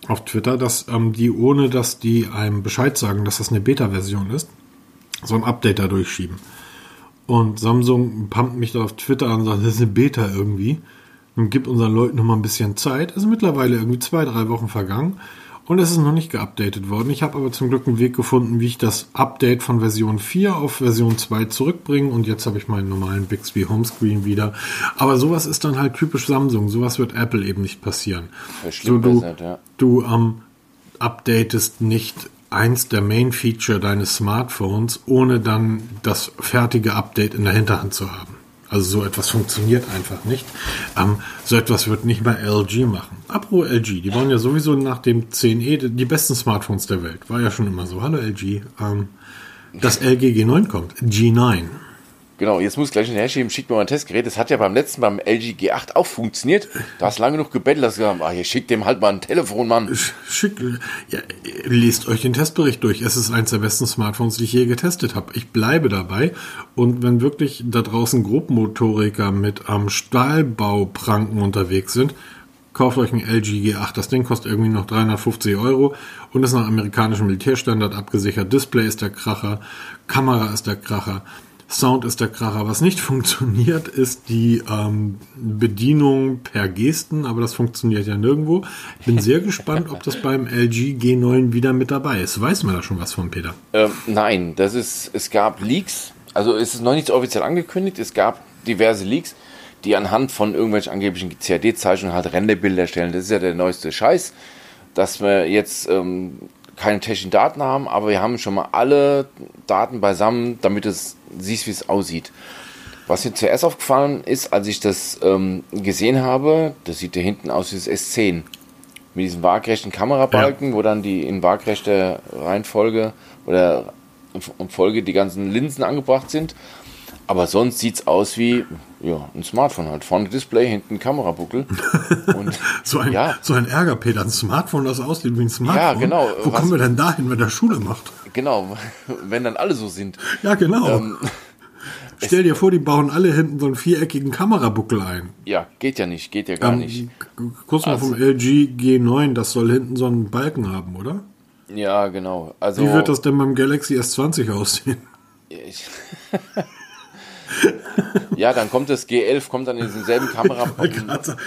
Speaker 1: auf Twitter, dass ähm, die, ohne dass die einem Bescheid sagen, dass das eine Beta-Version ist, so ein Update da durchschieben. Und Samsung pumpt mich da auf Twitter an und sagt, das ist eine Beta irgendwie. Und gibt unseren Leuten noch mal ein bisschen Zeit. Es ist mittlerweile irgendwie zwei, drei Wochen vergangen. Und es ist noch nicht geupdatet worden. Ich habe aber zum Glück einen Weg gefunden, wie ich das Update von Version 4 auf Version 2 zurückbringe. Und jetzt habe ich meinen normalen Bixby Homescreen wieder. Aber sowas ist dann halt typisch Samsung. Sowas wird Apple eben nicht passieren. So, du ja. du ähm, updatest nicht eins der Main Feature deines Smartphones, ohne dann das fertige Update in der Hinterhand zu haben. Also so etwas funktioniert einfach nicht. Ähm, so etwas wird nicht mal LG machen. Apropos LG, die waren ja sowieso nach dem 10e die besten Smartphones der Welt. War ja schon immer so. Hallo LG. Ähm, das LG G9 kommt. G9.
Speaker 2: Genau, jetzt muss ich gleich hinterher schieben, schickt mir mal ein Testgerät. Das hat ja beim letzten, beim LG G8 auch funktioniert. Da hast lange genug gebettelt, dass gesagt ah, hier schickt dem halt mal ein Telefon, Mann.
Speaker 1: Schick, ja, lest euch den Testbericht durch. Es ist eins der besten Smartphones, die ich je getestet habe. Ich bleibe dabei. Und wenn wirklich da draußen Grobmotoriker mit am Stahlbaupranken unterwegs sind, kauft euch ein LG G8. Das Ding kostet irgendwie noch 350 Euro und ist nach amerikanischem Militärstandard abgesichert. Display ist der Kracher, Kamera ist der Kracher. Sound ist der Kracher. Was nicht funktioniert, ist die ähm, Bedienung per Gesten, aber das funktioniert ja nirgendwo. Bin sehr gespannt, ob das beim LG G9 wieder mit dabei ist. Weiß man da schon was von, Peter?
Speaker 2: Ähm, nein, das ist, es gab Leaks, also es ist noch nicht offiziell angekündigt, es gab diverse Leaks, die anhand von irgendwelchen angeblichen CAD-Zeichnungen halt Renderbilder stellen. Das ist ja der neueste Scheiß, dass wir jetzt ähm, keine technischen Daten haben, aber wir haben schon mal alle Daten beisammen, damit es siehst, wie es aussieht. Was mir zuerst aufgefallen ist, als ich das ähm, gesehen habe, das sieht ja hinten aus wie das S10. Mit diesen waagrechten Kamerabalken, ja. wo dann die in waagrechter Reihenfolge oder in Folge die ganzen Linsen angebracht sind. Aber sonst sieht es aus wie ja, ein Smartphone halt. Vorne Display, hinten Kamerabuckel.
Speaker 1: Und, so, ein, ja. so ein Ärger, Peter. Ein Smartphone, das aussieht wie ein Smartphone.
Speaker 2: Ja, genau.
Speaker 1: Wo Was, kommen wir denn dahin, wenn der Schule macht?
Speaker 2: Genau, wenn dann alle so sind.
Speaker 1: Ja, genau. Ähm, Stell dir vor, die bauen alle hinten so einen viereckigen Kamerabuckel ein.
Speaker 2: Ja, geht ja nicht, geht ja gar ähm, nicht.
Speaker 1: Kurz mal also, vom LG G9, das soll hinten so einen Balken haben, oder?
Speaker 2: Ja, genau. Also,
Speaker 1: Wie wird das denn beim Galaxy S20 aussehen? Ich
Speaker 2: ja, dann kommt das G11, kommt dann in denselben Kamera.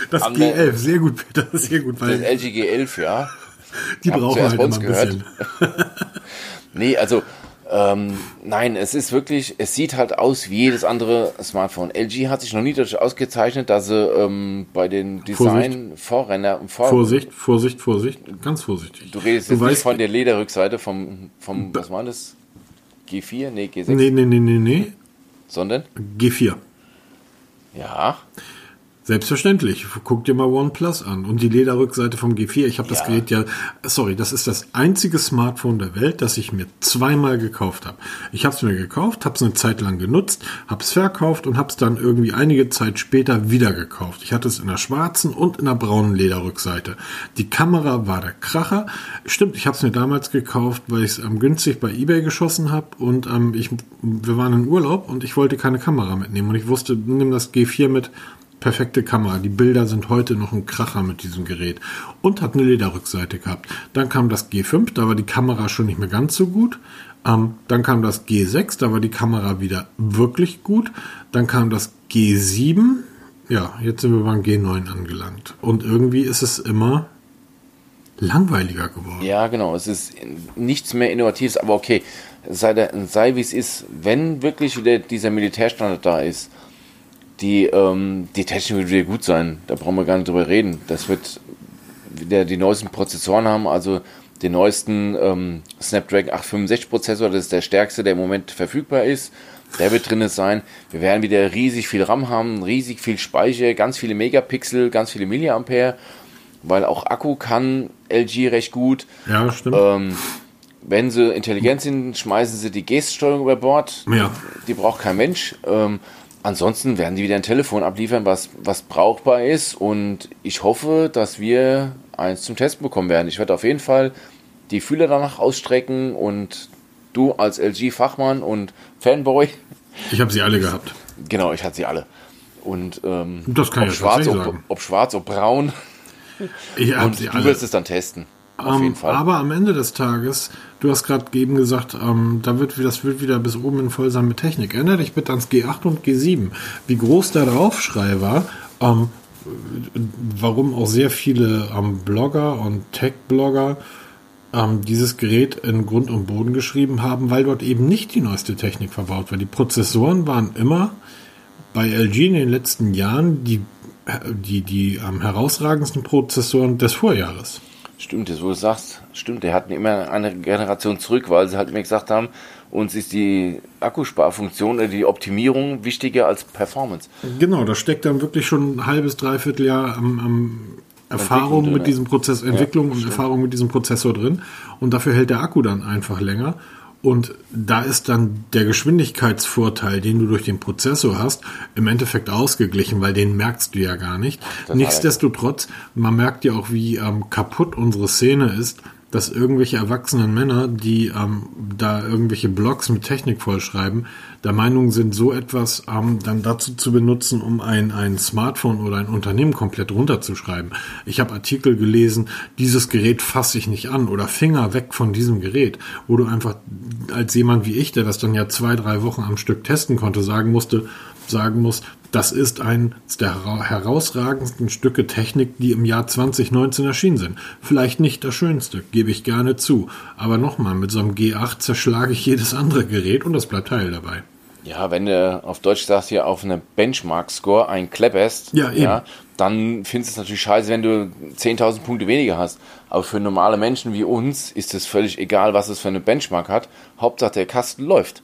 Speaker 1: Das an, G11, sehr gut, Peter, sehr gut.
Speaker 2: Weil das LG G11, ja.
Speaker 1: Die brauchen halt immer ein bisschen.
Speaker 2: nee, also ähm, nein, es ist wirklich, es sieht halt aus wie jedes andere Smartphone. LG hat sich noch nie dadurch ausgezeichnet, dass sie ähm, bei den Design-Vorrenner...
Speaker 1: Vor Vorsicht, Vorsicht, Vorsicht, ganz vorsichtig.
Speaker 2: Du redest jetzt du nicht von der Lederrückseite vom, vom was war das? G4? Nee, G6?
Speaker 1: Nee, nee, nee, nee, nee.
Speaker 2: Sondern?
Speaker 1: G4.
Speaker 2: Ja.
Speaker 1: Selbstverständlich. Guck dir mal OnePlus an und die Lederrückseite vom G4. Ich habe das ja. Gerät ja, sorry, das ist das einzige Smartphone der Welt, das ich mir zweimal gekauft habe. Ich habe es mir gekauft, habe es eine Zeit lang genutzt, habe es verkauft und habe es dann irgendwie einige Zeit später wieder gekauft. Ich hatte es in der schwarzen und in der braunen Lederrückseite. Die Kamera war der Kracher. Stimmt, ich habe es mir damals gekauft, weil ich es ähm, günstig bei eBay geschossen habe und ähm, ich, wir waren in Urlaub und ich wollte keine Kamera mitnehmen und ich wusste, nimm das G4 mit perfekte Kamera. Die Bilder sind heute noch ein Kracher mit diesem Gerät. Und hat eine Lederrückseite gehabt. Dann kam das G5, da war die Kamera schon nicht mehr ganz so gut. Ähm, dann kam das G6, da war die Kamera wieder wirklich gut. Dann kam das G7. Ja, jetzt sind wir beim G9 angelangt. Und irgendwie ist es immer langweiliger geworden.
Speaker 2: Ja, genau. Es ist nichts mehr Innovatives, aber okay. Sei, sei wie es ist. Wenn wirklich wieder dieser Militärstandard da ist, die, ähm, die Technik wird wieder gut sein. Da brauchen wir gar nicht drüber reden. Das wird wieder die neuesten Prozessoren haben, also den neuesten ähm, Snapdragon 865 Prozessor, das ist der stärkste, der im Moment verfügbar ist. Der wird drin sein. Wir werden wieder riesig viel RAM haben, riesig viel Speicher, ganz viele Megapixel, ganz viele Milliampere, weil auch Akku kann LG recht gut.
Speaker 1: Ja, stimmt.
Speaker 2: Ähm, wenn sie intelligent sind, schmeißen sie die Geststeuerung über Bord.
Speaker 1: Ja.
Speaker 2: Die braucht kein Mensch. Ähm, ansonsten werden die wieder ein Telefon abliefern, was, was brauchbar ist. Und ich hoffe, dass wir eins zum Testen bekommen werden. Ich werde auf jeden Fall die Fühler danach ausstrecken und du als LG-Fachmann und Fanboy.
Speaker 1: Ich habe sie alle gehabt.
Speaker 2: Genau, ich hatte sie alle. Und ähm,
Speaker 1: Das kann
Speaker 2: ob,
Speaker 1: ich
Speaker 2: schwarz, ob, ob schwarz, ob braun.
Speaker 1: Ich habe
Speaker 2: Und du
Speaker 1: alle.
Speaker 2: wirst es dann testen. Auf
Speaker 1: Ähm,
Speaker 2: jeden Fall.
Speaker 1: Aber am Ende des Tages, du hast gerade eben gesagt, ähm, da wird, das wird wieder bis oben in voll sein mit Technik. Erinnere dich bitte ans G8 und G7. Wie groß der Aufschrei war, ähm, warum auch sehr viele ähm, Blogger und Tech-Blogger ähm, dieses Gerät in Grund und Boden geschrieben haben, weil dort eben nicht die neueste Technik verbaut war. Die Prozessoren waren immer bei LG in den letzten Jahren die, die, die am herausragendsten Prozessoren des Vorjahres.
Speaker 2: Stimmt, das wo du sagst, stimmt, die hatten immer eine Generation zurück, weil sie halt immer gesagt haben, uns ist die Akkusparfunktion oder die Optimierung wichtiger als Performance.
Speaker 1: Genau, da steckt dann wirklich schon ein halbes, dreiviertel Jahr am, am Erfahrung mit
Speaker 2: ja.
Speaker 1: diesem Prozess, Entwicklung und Erfahrung mit diesem Prozessor drin. Und dafür hält der Akku dann einfach länger. Und da ist dann der Geschwindigkeitsvorteil, den du durch den Prozessor hast, im Endeffekt ausgeglichen, weil den merkst du ja gar nicht.
Speaker 2: Total.
Speaker 1: Nichtsdestotrotz, man merkt ja auch, wie ähm, kaputt unsere Szene ist, dass irgendwelche erwachsenen Männer, die ähm, da irgendwelche Blogs mit Technik vollschreiben, der Meinung sind, so etwas ähm, dann dazu zu benutzen, um ein, ein Smartphone oder ein Unternehmen komplett runterzuschreiben. Ich habe Artikel gelesen, dieses Gerät fasse ich nicht an oder Finger weg von diesem Gerät, wo du einfach als jemand wie ich, der das dann ja zwei, drei Wochen am Stück testen konnte, sagen musste, sagen muss, das ist eines der hera- herausragendsten Stücke Technik, die im Jahr 2019 erschienen sind. Vielleicht nicht das schönste, gebe ich gerne zu. Aber nochmal, mit so einem G8 zerschlage ich jedes andere Gerät und das bleibt heil dabei.
Speaker 2: Ja, wenn du auf Deutsch sagst, hier auf eine Benchmark-Score ein klepperst,
Speaker 1: Ja, eben.
Speaker 2: dann findest du es natürlich scheiße, wenn du 10.000 Punkte weniger hast. Aber für normale Menschen wie uns ist es völlig egal, was es für eine Benchmark hat. Hauptsache der Kasten läuft.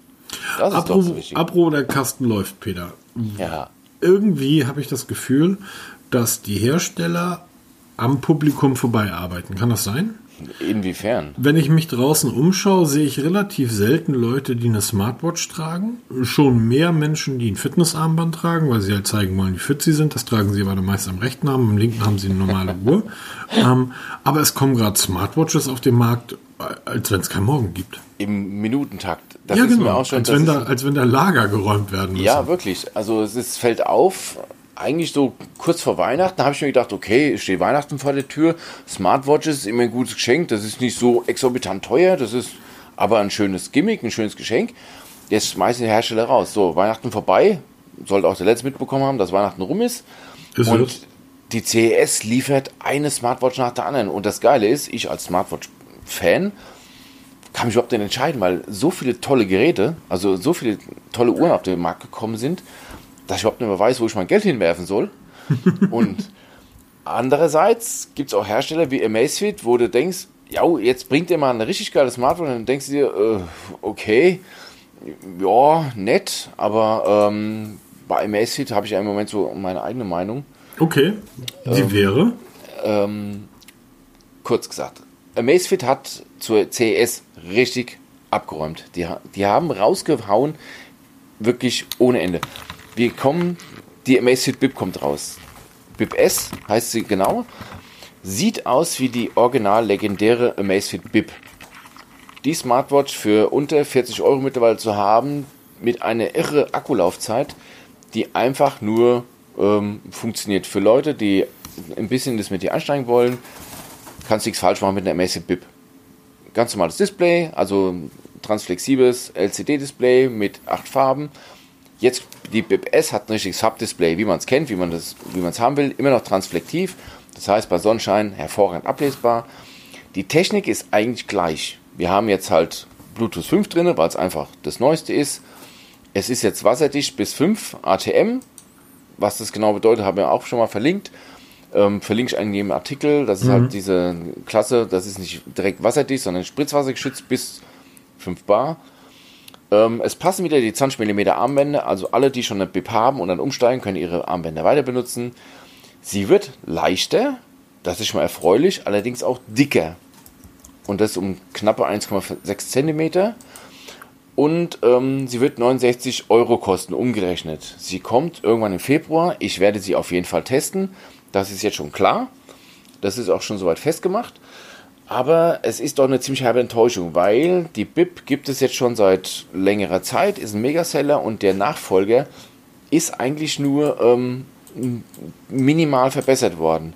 Speaker 2: Das ist doch
Speaker 1: Apropos,
Speaker 2: so
Speaker 1: apropos der Kasten läuft, Peter.
Speaker 2: Ja,
Speaker 1: Irgendwie habe ich das Gefühl, dass die Hersteller am Publikum vorbeiarbeiten. Kann das sein?
Speaker 2: inwiefern?
Speaker 1: Wenn ich mich draußen umschaue, sehe ich relativ selten Leute, die eine Smartwatch tragen. Schon mehr Menschen, die ein Fitnessarmband tragen, weil sie halt zeigen wollen, wie fit sie sind. Das tragen sie aber meist am rechten Arm, am linken haben sie eine normale Uhr. ähm, aber es kommen gerade Smartwatches auf den Markt, als wenn es keinen Morgen gibt.
Speaker 2: Im Minutentakt. Das
Speaker 1: ja, genau.
Speaker 2: schon,
Speaker 1: als, wenn da, als wenn da Lager geräumt werden müssen.
Speaker 2: Ja, wirklich. Also es ist, fällt auf, eigentlich so kurz vor Weihnachten, habe ich mir gedacht, okay, steht Weihnachten vor der Tür, Smartwatches ist immer ein gutes Geschenk, das ist nicht so exorbitant teuer, das ist aber ein schönes Gimmick, ein schönes Geschenk. Jetzt schmeißen die Hersteller raus. So, Weihnachten vorbei, sollte auch der Letzte mitbekommen haben, dass Weihnachten rum ist.
Speaker 1: Ist
Speaker 2: und die CES liefert eine Smartwatch nach der anderen. Und das Geile ist, ich als Smartwatch-Fan kann mich überhaupt nicht entscheiden, weil so viele tolle Geräte, also so viele tolle Uhren auf den Markt gekommen sind, dass ich überhaupt nicht mehr weiß, wo ich mein Geld hinwerfen soll. Und andererseits gibt es auch Hersteller wie Amazfit, wo du denkst, ja, jetzt bringt ihr mal ein richtig geiles Smartphone und dann denkst du dir, äh, okay, ja, nett, aber ähm, bei Amazfit habe ich ja im Moment so meine eigene Meinung.
Speaker 1: Okay. Die wäre?
Speaker 2: Ähm, kurz gesagt, Amazfit hat zur CES richtig abgeräumt. Die, die haben rausgehauen, wirklich ohne Ende. Wir kommen, die Amazfit Bip kommt raus. Bip S heißt sie genau. Sieht aus wie die original legendäre Amazfit Bip. Die Smartwatch für unter 40 Euro mittlerweile zu haben, mit einer irre Akkulaufzeit, die einfach nur ähm, funktioniert. Für Leute, die ein bisschen das mit dir ansteigen wollen, kannst nichts falsch machen mit einer Amazfit Bip. Ganz normales Display, also transflexibles LCD-Display mit acht Farben. Jetzt die Bip S hat ein richtiges Subdisplay, wie man es kennt, wie man es haben will, immer noch transflektiv. Das heißt, bei Sonnenschein hervorragend ablesbar. Die Technik ist eigentlich gleich. Wir haben jetzt halt Bluetooth 5 drin, weil es einfach das Neueste ist. Es ist jetzt wasserdicht bis 5 ATM. Was das genau bedeutet, haben wir auch schon mal verlinkt. Ähm, verlinke ich in jedem Artikel. Das ist halt diese Klasse, das ist nicht direkt wasserdicht, sondern spritzwassergeschützt bis 5 Bar. Ähm, es passen wieder die 20 mm Armbänder, also alle, die schon eine BIP haben und dann umsteigen, können ihre Armbänder weiter benutzen. Sie wird leichter, das ist schon mal erfreulich, allerdings auch dicker. Und das um knappe 1,6 cm. Und ähm, sie wird 69 Euro kosten, umgerechnet. Sie kommt irgendwann im Februar. Ich werde sie auf jeden Fall testen. Das ist jetzt schon klar. Das ist auch schon soweit festgemacht. Aber es ist doch eine ziemlich herbe Enttäuschung, weil die BIP gibt es jetzt schon seit längerer Zeit, ist ein Megaseller und der Nachfolger ist eigentlich nur ähm, minimal verbessert worden.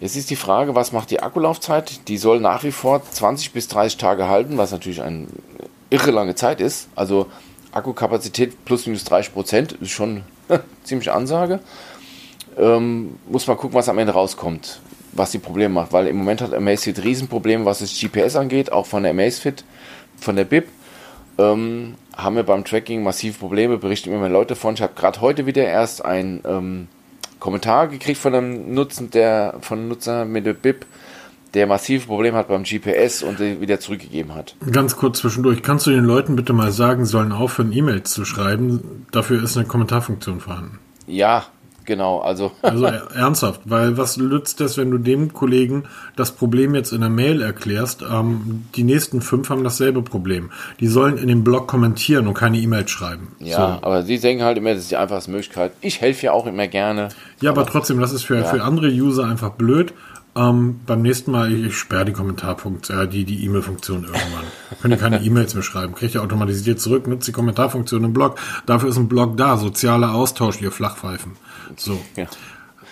Speaker 2: Jetzt ist die Frage, was macht die Akkulaufzeit? Die soll nach wie vor 20 bis 30 Tage halten, was natürlich eine irre lange Zeit ist. Also Akkukapazität plus minus 30 Prozent ist schon ziemlich Ansage. Ähm, muss man gucken, was am Ende rauskommt, was die Probleme macht, weil im Moment hat Amazfit Riesenprobleme, was das GPS angeht, auch von der Amazfit, von der BIP. Ähm, haben wir beim Tracking massive Probleme, berichten immer mehr Leute von. Ich habe gerade heute wieder erst ein ähm, Kommentar gekriegt von einem Nutzen, der, von einem Nutzer mit der BIP, der massive Probleme hat beim GPS und wieder zurückgegeben hat.
Speaker 1: Ganz kurz zwischendurch, kannst du den Leuten bitte mal sagen, sollen aufhören, E-Mails zu schreiben? Dafür ist eine Kommentarfunktion vorhanden.
Speaker 2: Ja, Genau, also.
Speaker 1: also ernsthaft, weil was nützt das, wenn du dem Kollegen das Problem jetzt in der Mail erklärst? Ähm, die nächsten fünf haben dasselbe Problem. Die sollen in dem Blog kommentieren und keine E-Mail schreiben.
Speaker 2: Ja, so. aber sie denken halt immer, das ist die einfachste Möglichkeit. Ich helfe ja auch immer gerne.
Speaker 1: Ja, aber, aber trotzdem, das ist für, ja. für andere User einfach blöd. Ähm, beim nächsten Mal, ich, ich sperre die Kommentarfunktion, äh, die, die E-Mail-Funktion irgendwann. Können keine E-Mails mehr schreiben. Kriege ich automatisiert zurück, nutze die Kommentarfunktion im Blog. Dafür ist ein Blog da, sozialer Austausch, ihr Flachpfeifen. So. Ja.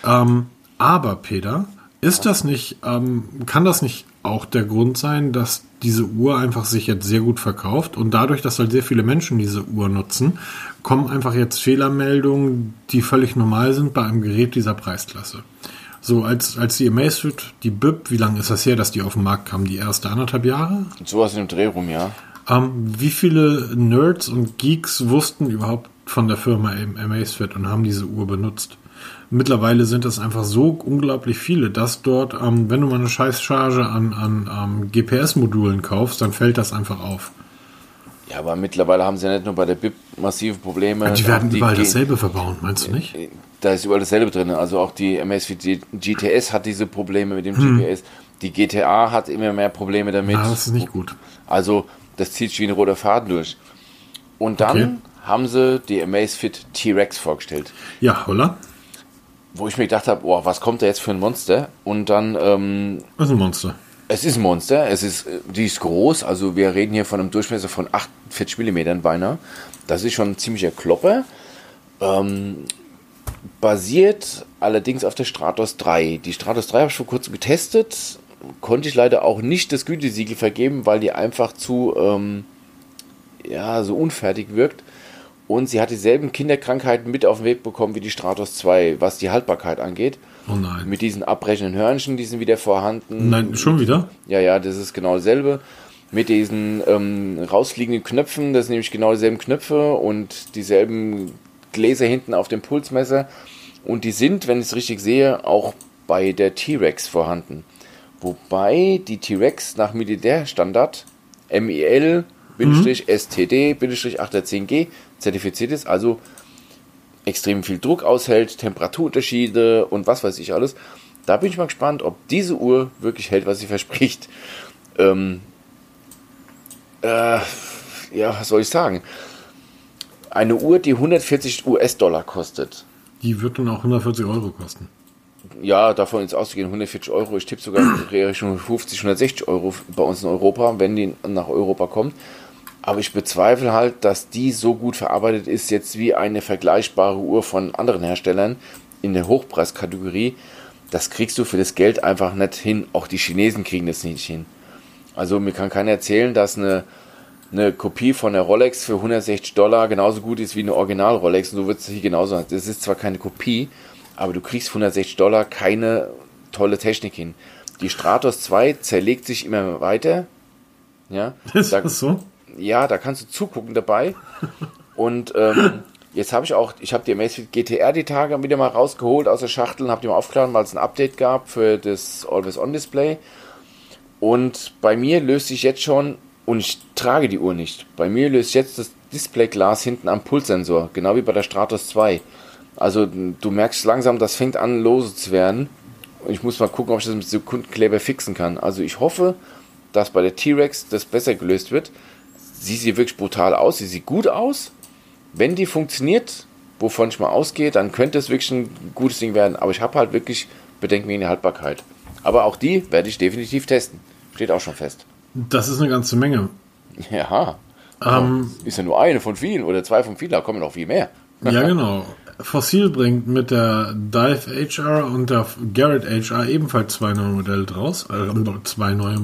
Speaker 1: Ähm, aber, Peter, ist das nicht, ähm, kann das nicht auch der Grund sein, dass diese Uhr einfach sich jetzt sehr gut verkauft und dadurch, dass halt sehr viele Menschen diese Uhr nutzen, kommen einfach jetzt Fehlermeldungen, die völlig normal sind bei einem Gerät dieser Preisklasse. So, als, als die Amazfit, die BIP, wie lange ist das her, dass die auf den Markt kam? Die erste anderthalb Jahre?
Speaker 2: Sowas in dem Dreh rum, ja.
Speaker 1: Ähm, wie viele Nerds und Geeks wussten überhaupt von der Firma Amazfit und haben diese Uhr benutzt? Mittlerweile sind es einfach so unglaublich viele, dass dort, ähm, wenn du mal eine Scheißcharge an, an ähm, GPS-Modulen kaufst, dann fällt das einfach auf.
Speaker 2: Ja, aber mittlerweile haben sie ja nicht nur bei der BIP massive Probleme.
Speaker 1: Die werden die überall dasselbe verbauen, meinst du nicht?
Speaker 2: Da ist überall dasselbe drin. Also auch die Amazfit GTS hat diese Probleme mit dem hm. GPS. Die GTA hat immer mehr Probleme damit. Ja,
Speaker 1: das ist nicht gut.
Speaker 2: Also das zieht sich wie ein roter Faden durch. Und dann okay. haben sie die Amazfit T-Rex vorgestellt.
Speaker 1: Ja, holla.
Speaker 2: Wo ich mir gedacht habe, oh, was kommt da jetzt für ein Monster? Und dann. Ähm,
Speaker 1: was ist ein Monster?
Speaker 2: Es ist ein Monster. Es ist, die ist groß. Also wir reden hier von einem Durchmesser von 48 mm beinahe. Das ist schon ein ziemlicher Klopper. Ähm, basiert allerdings auf der Stratos 3. Die Stratos 3 habe ich vor kurzem getestet. Konnte ich leider auch nicht das Gütesiegel vergeben, weil die einfach zu ähm, ja, so unfertig wirkt. Und sie hat dieselben Kinderkrankheiten mit auf den Weg bekommen wie die Stratos 2, was die Haltbarkeit angeht.
Speaker 1: Oh nein.
Speaker 2: Mit diesen abbrechenden Hörnchen, die sind wieder vorhanden.
Speaker 1: Nein, schon wieder?
Speaker 2: Ja, ja, das ist genau dasselbe. Mit diesen ähm, rausfliegenden Knöpfen, das sind nämlich genau dieselben Knöpfe und dieselben Gläser hinten auf dem Pulsmesser. Und die sind, wenn ich es richtig sehe, auch bei der T-Rex vorhanden. Wobei die T-Rex nach Militärstandard MIL STD-810G zertifiziert ist, also extrem viel Druck aushält, Temperaturunterschiede und was weiß ich alles. Da bin ich mal gespannt, ob diese Uhr wirklich hält, was sie verspricht. Ähm, äh, ja, was soll ich sagen? Eine Uhr, die 140 US-Dollar kostet.
Speaker 1: Die wird dann auch 140 Euro kosten.
Speaker 2: Ja, davon ist auszugehen, 140 Euro. Ich tippe sogar Richtung 50, 160 Euro bei uns in Europa, wenn die nach Europa kommt. Aber ich bezweifle halt, dass die so gut verarbeitet ist, jetzt wie eine vergleichbare Uhr von anderen Herstellern in der Hochpreiskategorie. Das kriegst du für das Geld einfach nicht hin. Auch die Chinesen kriegen das nicht hin. Also mir kann keiner erzählen, dass eine, eine Kopie von der Rolex für 160 Dollar genauso gut ist wie eine Original Rolex. Und so wird es hier genauso. Das ist zwar keine Kopie, aber du kriegst für 160 Dollar keine tolle Technik hin. Die Stratos 2 zerlegt sich immer weiter. Ja,
Speaker 1: ist das so?
Speaker 2: ja, da kannst du zugucken dabei. Und ähm, jetzt habe ich auch, ich habe die Amazfit GTR die Tage wieder mal rausgeholt aus der Schachtel und habe die mal aufgeladen, weil es ein Update gab für das Always-On-Display. Und bei mir löst sich jetzt schon, und ich trage die Uhr nicht, bei mir löst jetzt das Displayglas hinten am Pulssensor, genau wie bei der Stratos 2. Also du merkst langsam, das fängt an lose zu werden. Und ich muss mal gucken, ob ich das mit Sekundenkleber fixen kann. Also ich hoffe, dass bei der T-Rex das besser gelöst wird sie sieht wirklich brutal aus, sie sieht gut aus. Wenn die funktioniert, wovon ich mal ausgehe, dann könnte es wirklich ein gutes Ding werden. Aber ich habe halt wirklich Bedenken wegen der Haltbarkeit. Aber auch die werde ich definitiv testen. Steht auch schon fest.
Speaker 1: Das ist eine ganze Menge.
Speaker 2: Ja. Ähm, ist ja nur eine von vielen oder zwei von vielen, da kommen noch viel mehr.
Speaker 1: Ja, genau. Fossil bringt mit der Dive HR und der Garrett HR ebenfalls zwei neue Modelle draus, äh, zwei, neue,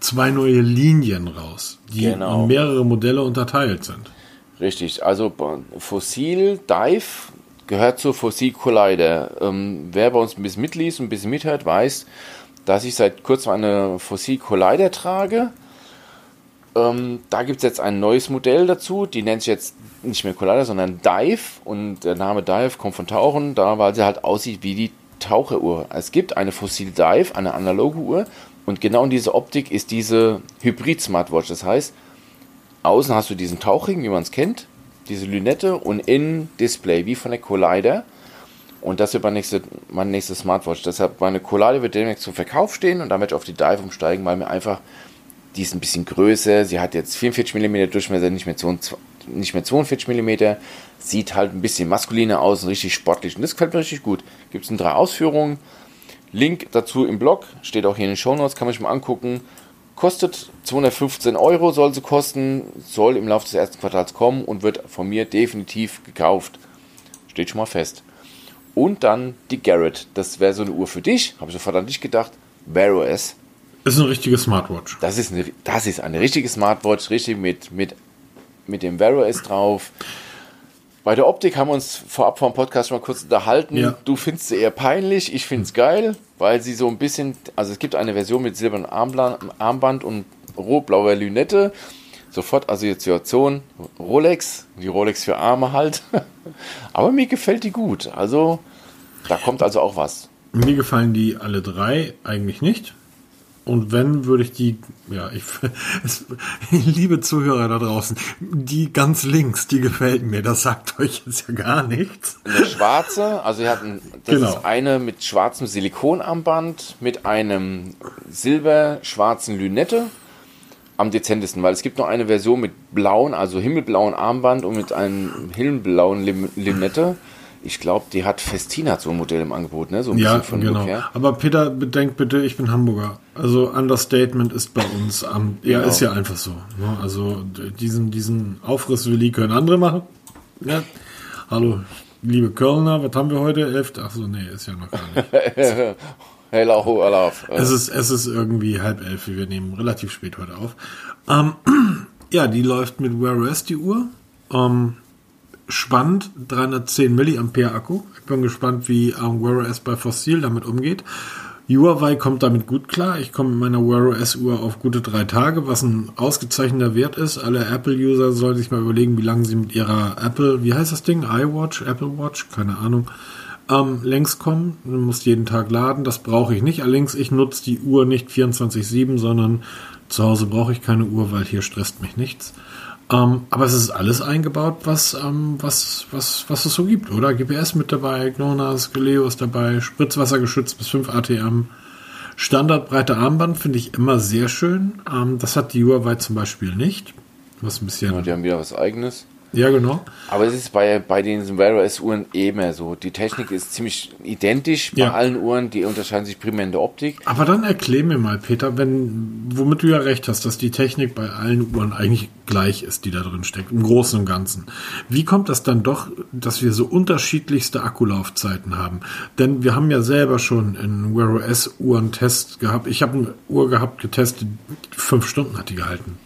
Speaker 1: zwei neue Linien raus, die genau. in mehrere Modelle unterteilt sind.
Speaker 2: Richtig, also Fossil Dive gehört zur Fossil Collider. Ähm, wer bei uns ein bisschen mitliest und ein bisschen mithört, weiß, dass ich seit kurzem eine Fossil Collider trage. Ähm, da gibt es jetzt ein neues Modell dazu, die nennt sich jetzt nicht mehr Collider, sondern Dive. Und der Name Dive kommt von Tauchen, da weil sie halt aussieht wie die Taucheruhr. Es gibt eine Fossil Dive, eine analoge Uhr. Und genau in dieser Optik ist diese Hybrid-Smartwatch. Das heißt, außen hast du diesen Tauchring, wie man es kennt, diese Lünette und innen Display, wie von der Collider. Und das wird mein nächste, meine nächste Smartwatch. Deshalb meine Collider wird demnächst zum Verkauf stehen und damit auf die Dive umsteigen, weil mir einfach die ist ein bisschen größer. Sie hat jetzt 44 mm Durchmesser, nicht mehr, 22, nicht mehr 42 mm. Sieht halt ein bisschen maskuliner aus und richtig sportlich. Und das gefällt mir richtig gut. Gibt es in drei Ausführungen. Link dazu im Blog, steht auch hier in den Show Notes, kann man sich mal angucken. Kostet 215 Euro, soll sie kosten, soll im Laufe des ersten Quartals kommen und wird von mir definitiv gekauft. Steht schon mal fest. Und dann die Garrett. Das wäre so eine Uhr für dich, habe ich sofort an dich gedacht. Wear OS
Speaker 1: ist eine richtige Smartwatch.
Speaker 2: Das ist eine, das ist eine richtige Smartwatch, richtig mit, mit, mit dem Vero S drauf. Bei der Optik haben wir uns vorab vom Podcast schon mal kurz unterhalten. Ja. Du findest sie eher peinlich, ich finde es geil, weil sie so ein bisschen, also es gibt eine Version mit silbernem Armband und rot-blauer Lünette. Sofort Assoziation Rolex, die Rolex für Arme halt. Aber mir gefällt die gut. Also da kommt also auch was.
Speaker 1: Mir gefallen die alle drei eigentlich nicht. Und wenn, würde ich die, ja, ich, es, liebe Zuhörer da draußen, die ganz links, die gefällt mir, das sagt euch jetzt ja gar nichts.
Speaker 2: Eine schwarze, also ihr habt ein, das genau. ist eine mit schwarzem Silikonarmband, mit einem silber-schwarzen Lünette am dezentesten, weil es gibt noch eine Version mit blauen, also himmelblauen Armband und mit einem himmelblauen Lim Limette. Ich glaube, die hat Festina so ein Modell im Angebot, ne? So ein
Speaker 1: ja, bisschen von genau. Aber Peter, bedenkt bitte, ich bin Hamburger. Also Understatement ist bei uns am, ja, genau. ist ja einfach so. Ne? Also diesen, diesen Aufriss Willi können andere machen. Ja. Hallo, liebe Kölner, was haben wir heute? Elf? Achso, nee, ist ja noch gar nicht.
Speaker 2: Hello, Alaf.
Speaker 1: Es ist, es ist irgendwie halb elf, wir nehmen relativ spät heute auf. Ähm, ja, die läuft mit Wear OS, die Uhr. Ähm, spannend, 310 mAh Akku. Ich bin gespannt, wie ähm, Wear OS bei Fossil damit umgeht. Huawei kommt damit gut klar. Ich komme mit meiner Wear OS Uhr auf gute drei Tage, was ein ausgezeichneter Wert ist. Alle Apple-User sollen sich mal überlegen, wie lange sie mit ihrer Apple, wie heißt das Ding? iWatch, Apple Watch, keine Ahnung, ähm, längs kommen. Du musst jeden Tag laden. Das brauche ich nicht. Allerdings, ich nutze die Uhr nicht 24-7, sondern zu Hause brauche ich keine Uhr, weil hier stresst mich nichts. Ähm, aber es ist alles eingebaut, was, ähm, was, was, was es so gibt, oder? GPS mit dabei, GNONAS, Galeo ist dabei, Spritzwasser geschützt bis 5 ATM. Standardbreite Armband finde ich immer sehr schön. Ähm, das hat die Huawei zum Beispiel nicht. Was ein bisschen.
Speaker 2: Ja, die haben wieder was eigenes.
Speaker 1: Ja, genau.
Speaker 2: Aber es ist bei, bei den Wear OS Uhren immer so. Die Technik ist ziemlich identisch bei ja. allen Uhren, die unterscheiden sich primär in der Optik.
Speaker 1: Aber dann erklär mir mal, Peter, wenn, womit du ja recht hast, dass die Technik bei allen Uhren eigentlich gleich ist, die da drin steckt, im Großen und Ganzen. Wie kommt das dann doch, dass wir so unterschiedlichste Akkulaufzeiten haben? Denn wir haben ja selber schon in Wear OS Uhren Test gehabt. Ich habe eine Uhr gehabt, getestet, fünf Stunden hat die gehalten.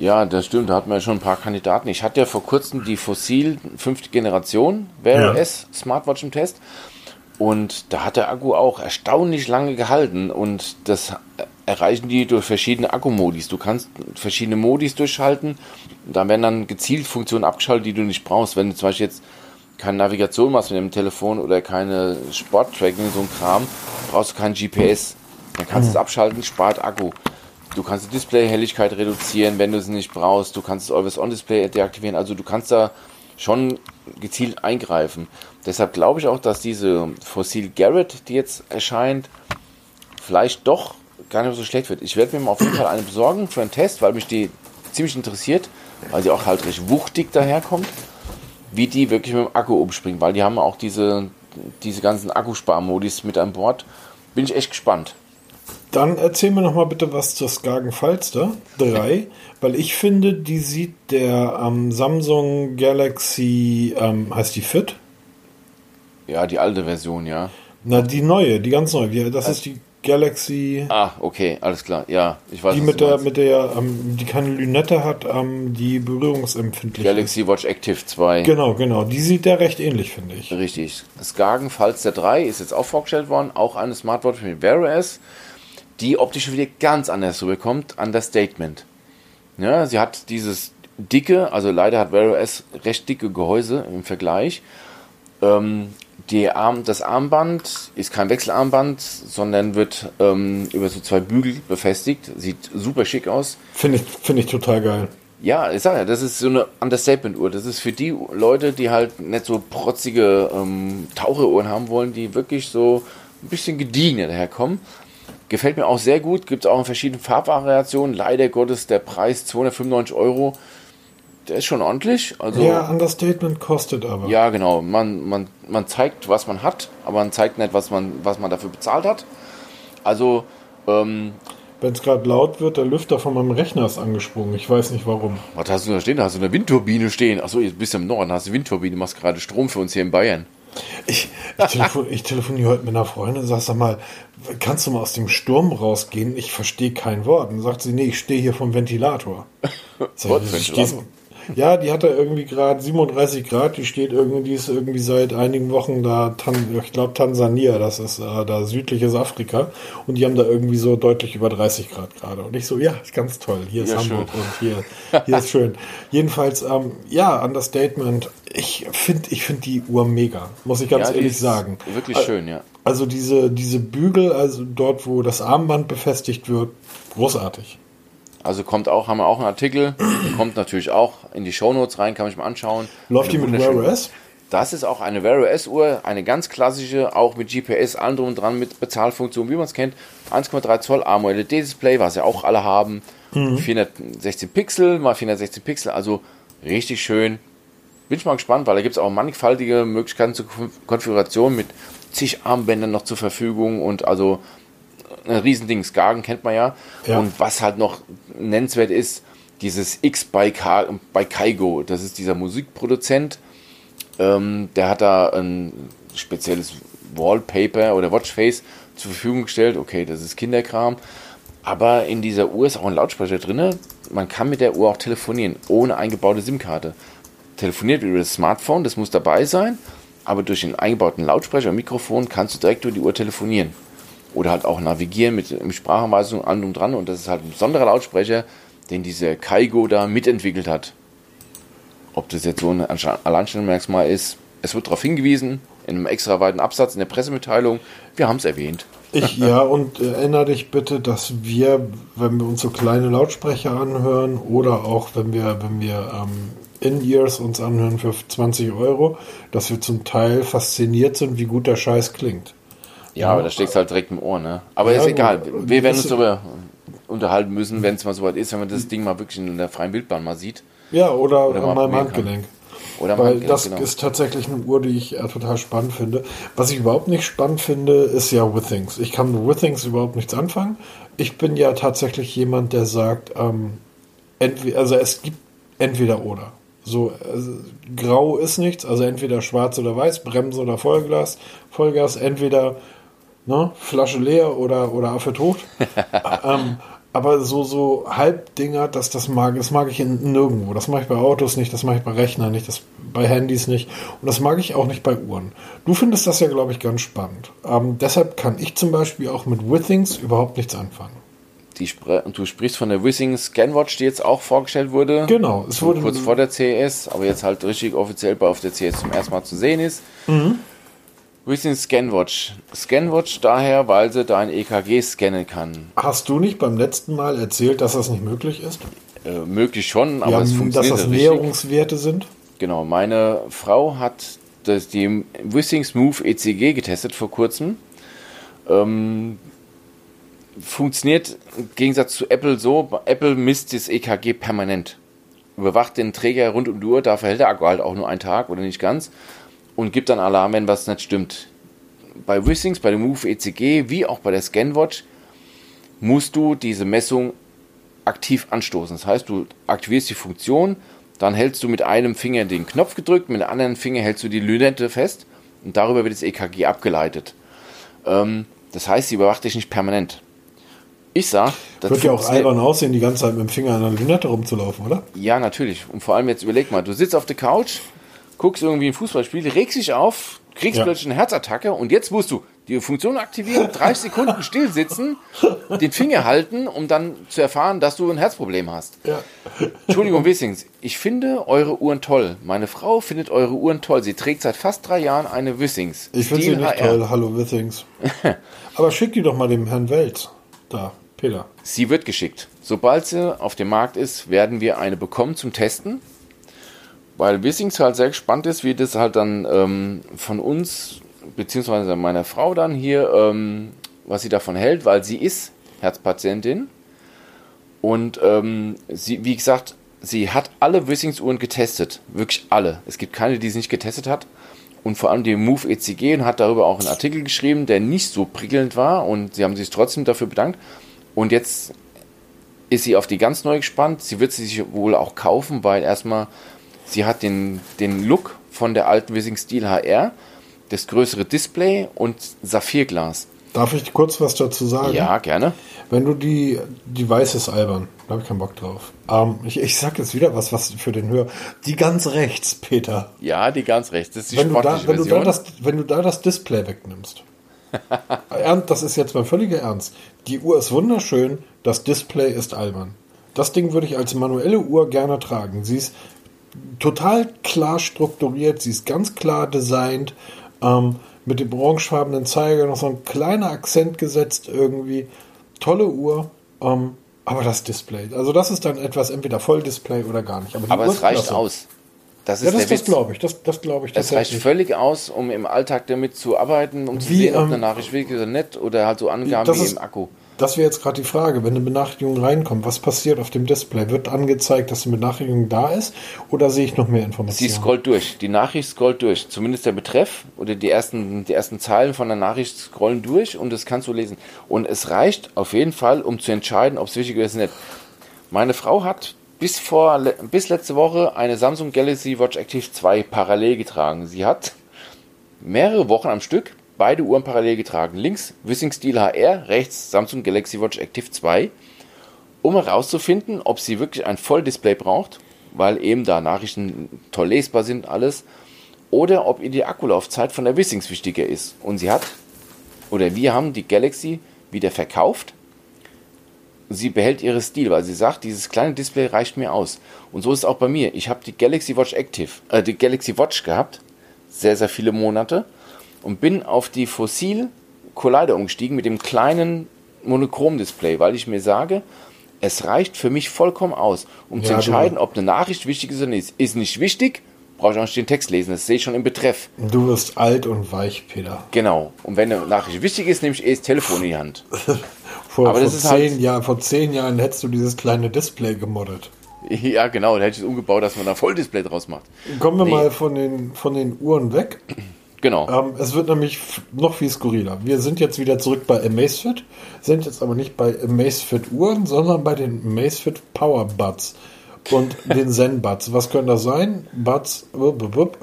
Speaker 2: Ja, das stimmt. Da hatten wir schon ein paar Kandidaten. Ich hatte ja vor kurzem die Fossil fünfte Generation Wear OS ja. Smartwatch im Test. Und da hat der Akku auch erstaunlich lange gehalten. Und das erreichen die durch verschiedene Akkumodis. Du kannst verschiedene Modis durchschalten. Da werden dann gezielt Funktionen abgeschaltet, die du nicht brauchst. Wenn du zum Beispiel jetzt keine Navigation machst mit dem Telefon oder keine Sporttracking, so ein Kram, brauchst du kein GPS. Dann kannst du es abschalten, spart Akku. Du kannst die Display-Helligkeit reduzieren, wenn du es nicht brauchst. Du kannst das Always-On-Display deaktivieren. Also du kannst da schon gezielt eingreifen. Deshalb glaube ich auch, dass diese Fossil Garrett, die jetzt erscheint, vielleicht doch gar nicht so schlecht wird. Ich werde mir mal auf jeden Fall eine besorgen für einen Test, weil mich die ziemlich interessiert, weil sie auch halt recht wuchtig daherkommt, wie die wirklich mit dem Akku umspringen, weil die haben auch diese, diese ganzen Akkusparmodis mit an Bord. Bin ich echt gespannt.
Speaker 1: Dann erzähl mir noch mal bitte was zur Skagen Falster 3, weil ich finde, die sieht der ähm, Samsung Galaxy, ähm, heißt die Fit?
Speaker 2: Ja, die alte Version, ja.
Speaker 1: Na, die neue, die ganz neue. Das ist die Galaxy.
Speaker 2: Ah, okay, alles klar. Ja, ich weiß
Speaker 1: Die mit der, mit der, ähm, die keine Lünette hat, ähm, die berührungsempfindlich ist.
Speaker 2: Galaxy Watch Active 2.
Speaker 1: Genau, genau. Die sieht der recht ähnlich, finde ich.
Speaker 2: Richtig. Skagen Falster 3 ist jetzt auch vorgestellt worden. Auch eine Smartwatch mit Wear OS, die optisch wieder ganz anders rüberkommt. Understatement. Ja, sie hat dieses dicke, also leider hat Wear OS recht dicke Gehäuse im Vergleich. Ähm, die Arm, das Armband ist kein Wechselarmband, sondern wird ähm, über so zwei Bügel befestigt. Sieht super schick aus.
Speaker 1: Finde ich, finde ich total geil.
Speaker 2: Ja, ich sag ja, das ist so eine Understatement-Uhr. Das ist für die Leute, die halt nicht so protzige ähm, Taucheruhren haben wollen, die wirklich so ein bisschen gediegener daherkommen. Gefällt mir auch sehr gut. Gibt es auch in verschiedenen Farbvariationen. Leider Gottes der Preis 295 Euro. Der ist schon ordentlich. Also,
Speaker 1: Ja, Understatement kostet aber.
Speaker 2: ja, genau. Man, man, man zeigt, was man hat, aber man zeigt nicht, was man, was man dafür bezahlt hat. Also, ähm,
Speaker 1: Wenn es gerade laut wird, der Lüfter von meinem Rechner ist angesprungen. Ich weiß nicht warum.
Speaker 2: was hast du da stehen? Da hast du eine Windturbine stehen. Achso, jetzt bist du im Norden, hast du Windturbine, machst gerade Strom für uns hier in Bayern.
Speaker 1: Ich, ich, telefon, ich telefoniere heute mit einer Freundin und sag, sag mal, kannst du mal aus dem Sturm rausgehen? Ich verstehe kein Wort. Und sagt sie, nee, ich stehe hier vom Ventilator. Sag ich,
Speaker 2: Ventilator?
Speaker 1: stehst- Ja, die hat da irgendwie gerade 37 Grad, die steht irgendwie, die ist irgendwie seit einigen Wochen da, ich glaube Tansania, das ist äh, da südliches Afrika und die haben da irgendwie so deutlich über 30 Grad gerade. Und ich so, ja, ist ganz toll, hier ist
Speaker 2: Ja,
Speaker 1: Hamburg und hier, hier ist schön. Jedenfalls, ähm, ja, Understatement, ich finde ich find die Uhr mega, muss ich ganz
Speaker 2: Ja,
Speaker 1: ehrlich sagen.
Speaker 2: Wirklich
Speaker 1: Äh,
Speaker 2: schön, ja.
Speaker 1: Also diese, diese Bügel, also dort, wo das Armband befestigt wird, großartig.
Speaker 2: Also kommt auch, haben wir auch einen Artikel, kommt natürlich auch in die Shownotes rein, kann man sich mal anschauen.
Speaker 1: Läuft die mit Wear OS?
Speaker 2: Das ist auch eine Wear OS Uhr, eine ganz klassische, auch mit GPS, allem drum und dran, mit Bezahlfunktion, wie man es kennt. 1,3 Zoll AMOLED Display, was ja auch alle haben. 416 Pixel mal 416 Pixel, also richtig schön. Bin ich mal gespannt, weil da gibt es auch mannigfaltige Möglichkeiten zur Konf- Konfiguration mit zig Armbändern noch zur Verfügung und also ein Riesending. Skagen kennt man ja.
Speaker 1: Ja.
Speaker 2: Und was halt noch nennenswert ist, dieses X bei, Ka bei Kaigo. Das ist dieser Musikproduzent. Ähm, der hat da ein spezielles Wallpaper oder Watchface zur Verfügung gestellt. Okay, das ist Kinderkram. Aber in dieser Uhr ist auch ein Lautsprecher drin. Man kann mit der Uhr auch telefonieren, ohne eingebaute SIM-Karte. Telefoniert über das Smartphone, das muss dabei sein. Aber durch den eingebauten Lautsprecher und Mikrofon kannst du direkt über die Uhr telefonieren. Oder halt auch navigieren mit, mit Sprachanweisungen an und dran. Und das ist halt ein besonderer Lautsprecher, den dieser Kaigo da mitentwickelt hat. Ob das jetzt so ein Alleinstellungsmerkmal ist, es wird darauf hingewiesen, in einem extra weiten Absatz in der Pressemitteilung. Wir haben es erwähnt.
Speaker 1: Ich, ja, und äh, erinnere dich bitte, dass wir, wenn wir uns so kleine Lautsprecher anhören oder auch wenn wir, wenn wir ähm, In-Ears uns anhören für 20 Euro, dass wir zum Teil fasziniert sind, wie gut der Scheiß klingt.
Speaker 2: Ja, aber da steckst halt direkt im Ohr, ne? Aber
Speaker 1: Ja,
Speaker 2: ist egal. Wir werden uns darüber unterhalten müssen, wenn es mal soweit ist, wenn man das Ding mal wirklich in der freien Wildbahn mal sieht.
Speaker 1: Ja, oder,
Speaker 2: Oder mal
Speaker 1: an meinem Handgelenk.
Speaker 2: Oder
Speaker 1: Weil
Speaker 2: man,
Speaker 1: das
Speaker 2: genau.
Speaker 1: ist tatsächlich eine Uhr, die ich äh, total spannend finde. Was ich überhaupt nicht spannend finde, ist ja Withings. Ich kann mit Withings überhaupt nichts anfangen. Ich bin ja tatsächlich jemand, der sagt, ähm, entweder, also es gibt entweder oder. So, also, grau ist nichts, also entweder schwarz oder weiß, Bremse oder Vollgas, Vollgas, entweder ne, Flasche leer oder, oder Affe tot. ähm, aber so, so Halbdinger, das, das mag, das mag ich in, nirgendwo. Das mag ich bei Autos nicht, das mag ich bei Rechnern nicht, das bei Handys nicht. Und das mag ich auch nicht bei Uhren. Du findest das ja, glaube ich, ganz spannend. Ähm, deshalb kann ich zum Beispiel auch mit Withings überhaupt nichts anfangen.
Speaker 2: Die Spre und du sprichst von der Wissing Scanwatch, die jetzt auch vorgestellt wurde.
Speaker 1: Genau, es wurde
Speaker 2: kurz vor der CES, aber jetzt halt richtig offiziell bei auf der CES zum ersten Mal zu sehen ist.
Speaker 1: Mhm.
Speaker 2: Wissing Scanwatch. Scanwatch daher, weil sie dein EKG scannen kann.
Speaker 1: Hast du nicht beim letzten Mal erzählt, dass das nicht möglich ist?
Speaker 2: Äh, möglich schon, aber
Speaker 1: Ja,
Speaker 2: es
Speaker 1: dass
Speaker 2: funktioniert
Speaker 1: das
Speaker 2: nicht richtig.
Speaker 1: Näherungswerte sind?
Speaker 2: Genau, meine Frau hat das, die Wissing Smooth ECG getestet vor kurzem. Ähm, funktioniert im Gegensatz zu Apple so, Apple misst das EKG permanent. Überwacht den Träger rund um die Uhr, dafür hält der Akku halt auch nur einen Tag oder nicht ganz und gibt dann Alarm, wenn was nicht stimmt. Bei Wissings, bei dem Move ECG, wie auch bei der Scanwatch, musst du diese Messung aktiv anstoßen. Das heißt, du aktivierst die Funktion, dann hältst du mit einem Finger den Knopf gedrückt, mit dem anderen Finger hältst du die Lünette fest und darüber wird das EKG abgeleitet. Ähm, das heißt, sie überwacht dich nicht permanent. Ich sag,
Speaker 1: das wird ja auch albern aussehen, die ganze Zeit mit dem Finger an der Lünette rumzulaufen, oder?
Speaker 2: Ja, natürlich. Und vor allem jetzt überleg mal, du sitzt auf der Couch, guckst irgendwie ein Fußballspiel, regst dich auf, kriegst ja. plötzlich eine Herzattacke und jetzt musst du die Funktion aktivieren, 30 Sekunden still sitzen, den Finger halten, um dann zu erfahren, dass du ein Herzproblem hast. Ja. Entschuldigung, Wissings, ich finde eure Uhren toll. Meine Frau findet eure Uhren toll. Sie trägt seit fast drei Jahren eine Wissings.
Speaker 1: Ich finde sie nicht HR. toll. Hallo Wissings. Aber schick die doch mal dem Herrn Welt. Da, Peter.
Speaker 2: Sie wird geschickt. Sobald sie auf dem Markt ist, werden wir eine bekommen zum Testen. Weil Wissings halt sehr gespannt ist, wie das halt dann ähm, von uns beziehungsweise meiner Frau dann hier, ähm, was sie davon hält, weil sie ist Herzpatientin. Und ähm, sie, wie gesagt, sie hat alle Wissings-Uhren getestet, wirklich alle. Es gibt keine, die sie nicht getestet hat. Und vor allem die Move ECG und hat darüber auch einen Artikel geschrieben, der nicht so prickelnd war. Und sie haben sich trotzdem dafür bedankt. Und jetzt ist sie auf die ganz neu gespannt. Sie wird sie sich wohl auch kaufen, weil erstmal sie hat den, den Look von der alten Wissing Steel HR das größere Display und Saphirglas.
Speaker 1: Darf ich kurz was dazu sagen?
Speaker 2: Ja, gerne.
Speaker 1: Wenn du die, die weiße ist albern, da habe ich keinen Bock drauf. Ähm, ich, ich sag jetzt wieder was, was für den Hörer. Die ganz rechts, Peter.
Speaker 2: Ja, die ganz rechts. Das ist die
Speaker 1: wenn du da, wenn du da das, Wenn du da das Display wegnimmst. das ist jetzt mein völliger Ernst. Die Uhr ist wunderschön, das Display ist albern. Das Ding würde ich als manuelle Uhr gerne tragen. Sie ist total klar strukturiert, sie ist ganz klar designt ähm, mit dem orangefarbenen Zeiger noch so ein kleiner Akzent gesetzt irgendwie. Tolle Uhr. Ähm, aber das Display, also das ist dann etwas entweder Volldisplay oder gar nicht.
Speaker 2: Aber, aber es reicht klasse. aus.
Speaker 1: Das ist ja, das, das glaube ich. Das, das glaube ich.
Speaker 2: Es reicht völlig aus, um im Alltag damit zu arbeiten, um zu Wie, sehen, ob ähm, eine Nachricht wirklich oder nicht oder halt so Angaben wie im Akku.
Speaker 1: Das wäre jetzt gerade die Frage, wenn eine Benachrichtigung reinkommt, was passiert auf dem Display? Wird angezeigt, dass eine Benachrichtigung da ist oder sehe ich noch mehr Informationen?
Speaker 2: Sie scrollt durch, die Nachricht scrollt durch. Zumindest der Betreff oder die ersten, die ersten Zeilen von der Nachricht scrollen durch und das kannst du lesen. Und es reicht auf jeden Fall, um zu entscheiden, ob es wichtig ist oder nicht. Meine Frau hat bis, vor, bis letzte Woche eine Samsung Galaxy Watch Active 2 parallel getragen. Sie hat mehrere Wochen am Stück beide Uhren parallel getragen. Links Wissing Steel HR, rechts Samsung Galaxy Watch Active 2, um herauszufinden, ob sie wirklich ein Volldisplay braucht, weil eben da Nachrichten toll lesbar sind, alles, oder ob ihr die Akkulaufzeit von der Wissings wichtiger ist. Und sie hat, oder wir haben die Galaxy wieder verkauft. Sie behält ihre Stil, weil sie sagt, dieses kleine Display reicht mir aus. Und so ist es auch bei mir. Ich habe die Galaxy Watch Active, äh, die Galaxy Watch gehabt, sehr, sehr viele Monate und bin auf die Fossil Collider umgestiegen mit dem kleinen Monochrom-Display, weil ich mir sage, es reicht für mich vollkommen aus, um ja, zu entscheiden, ob eine Nachricht wichtig ist oder nicht. Ist nicht wichtig, brauche ich auch nicht den Text lesen, das sehe ich schon im Betreff.
Speaker 1: Du wirst alt und weich, Peter.
Speaker 2: Genau. Und wenn eine Nachricht wichtig ist, nehme ich eh das Telefon in die Hand.
Speaker 1: vor, Aber vor, zehn halt Jahr, vor zehn Jahren hättest du dieses kleine Display gemoddet.
Speaker 2: Ja, genau, da hätte ich es umgebaut, dass man da Volldisplay draus macht.
Speaker 1: Kommen wir nee. mal von den, von den Uhren weg.
Speaker 2: Genau.
Speaker 1: Ähm, es wird nämlich noch viel skurriler. Wir sind jetzt wieder zurück bei Amazfit, sind jetzt aber nicht bei Amazfit Uhren, sondern bei den Amazfit Power Buds und den Zen Buds. Was können das sein? Buds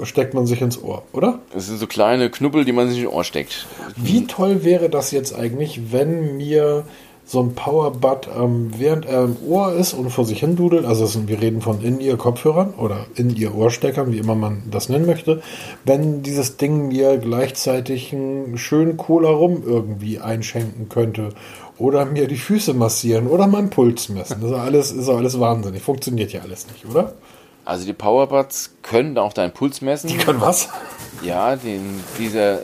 Speaker 1: steckt man sich ins Ohr, oder?
Speaker 2: Das sind so kleine Knubbel, die man sich ins Ohr steckt.
Speaker 1: Wie toll wäre das jetzt eigentlich, wenn mir so ein Powerbud, ähm, während er im Ohr ist und vor sich hin dudelt, also sind, wir reden von In-Ear-Kopfhörern oder In-Ear-Ohrsteckern, wie immer man das nennen möchte, wenn dieses Ding mir gleichzeitig einen schönen Cola rum irgendwie einschenken könnte oder mir die Füße massieren oder meinen Puls messen. Das ist alles, ist alles wahnsinnig. Funktioniert ja alles nicht, oder?
Speaker 2: Also die Powerbuds können auch deinen Puls messen.
Speaker 1: Die können was?
Speaker 2: Ja, den, diese,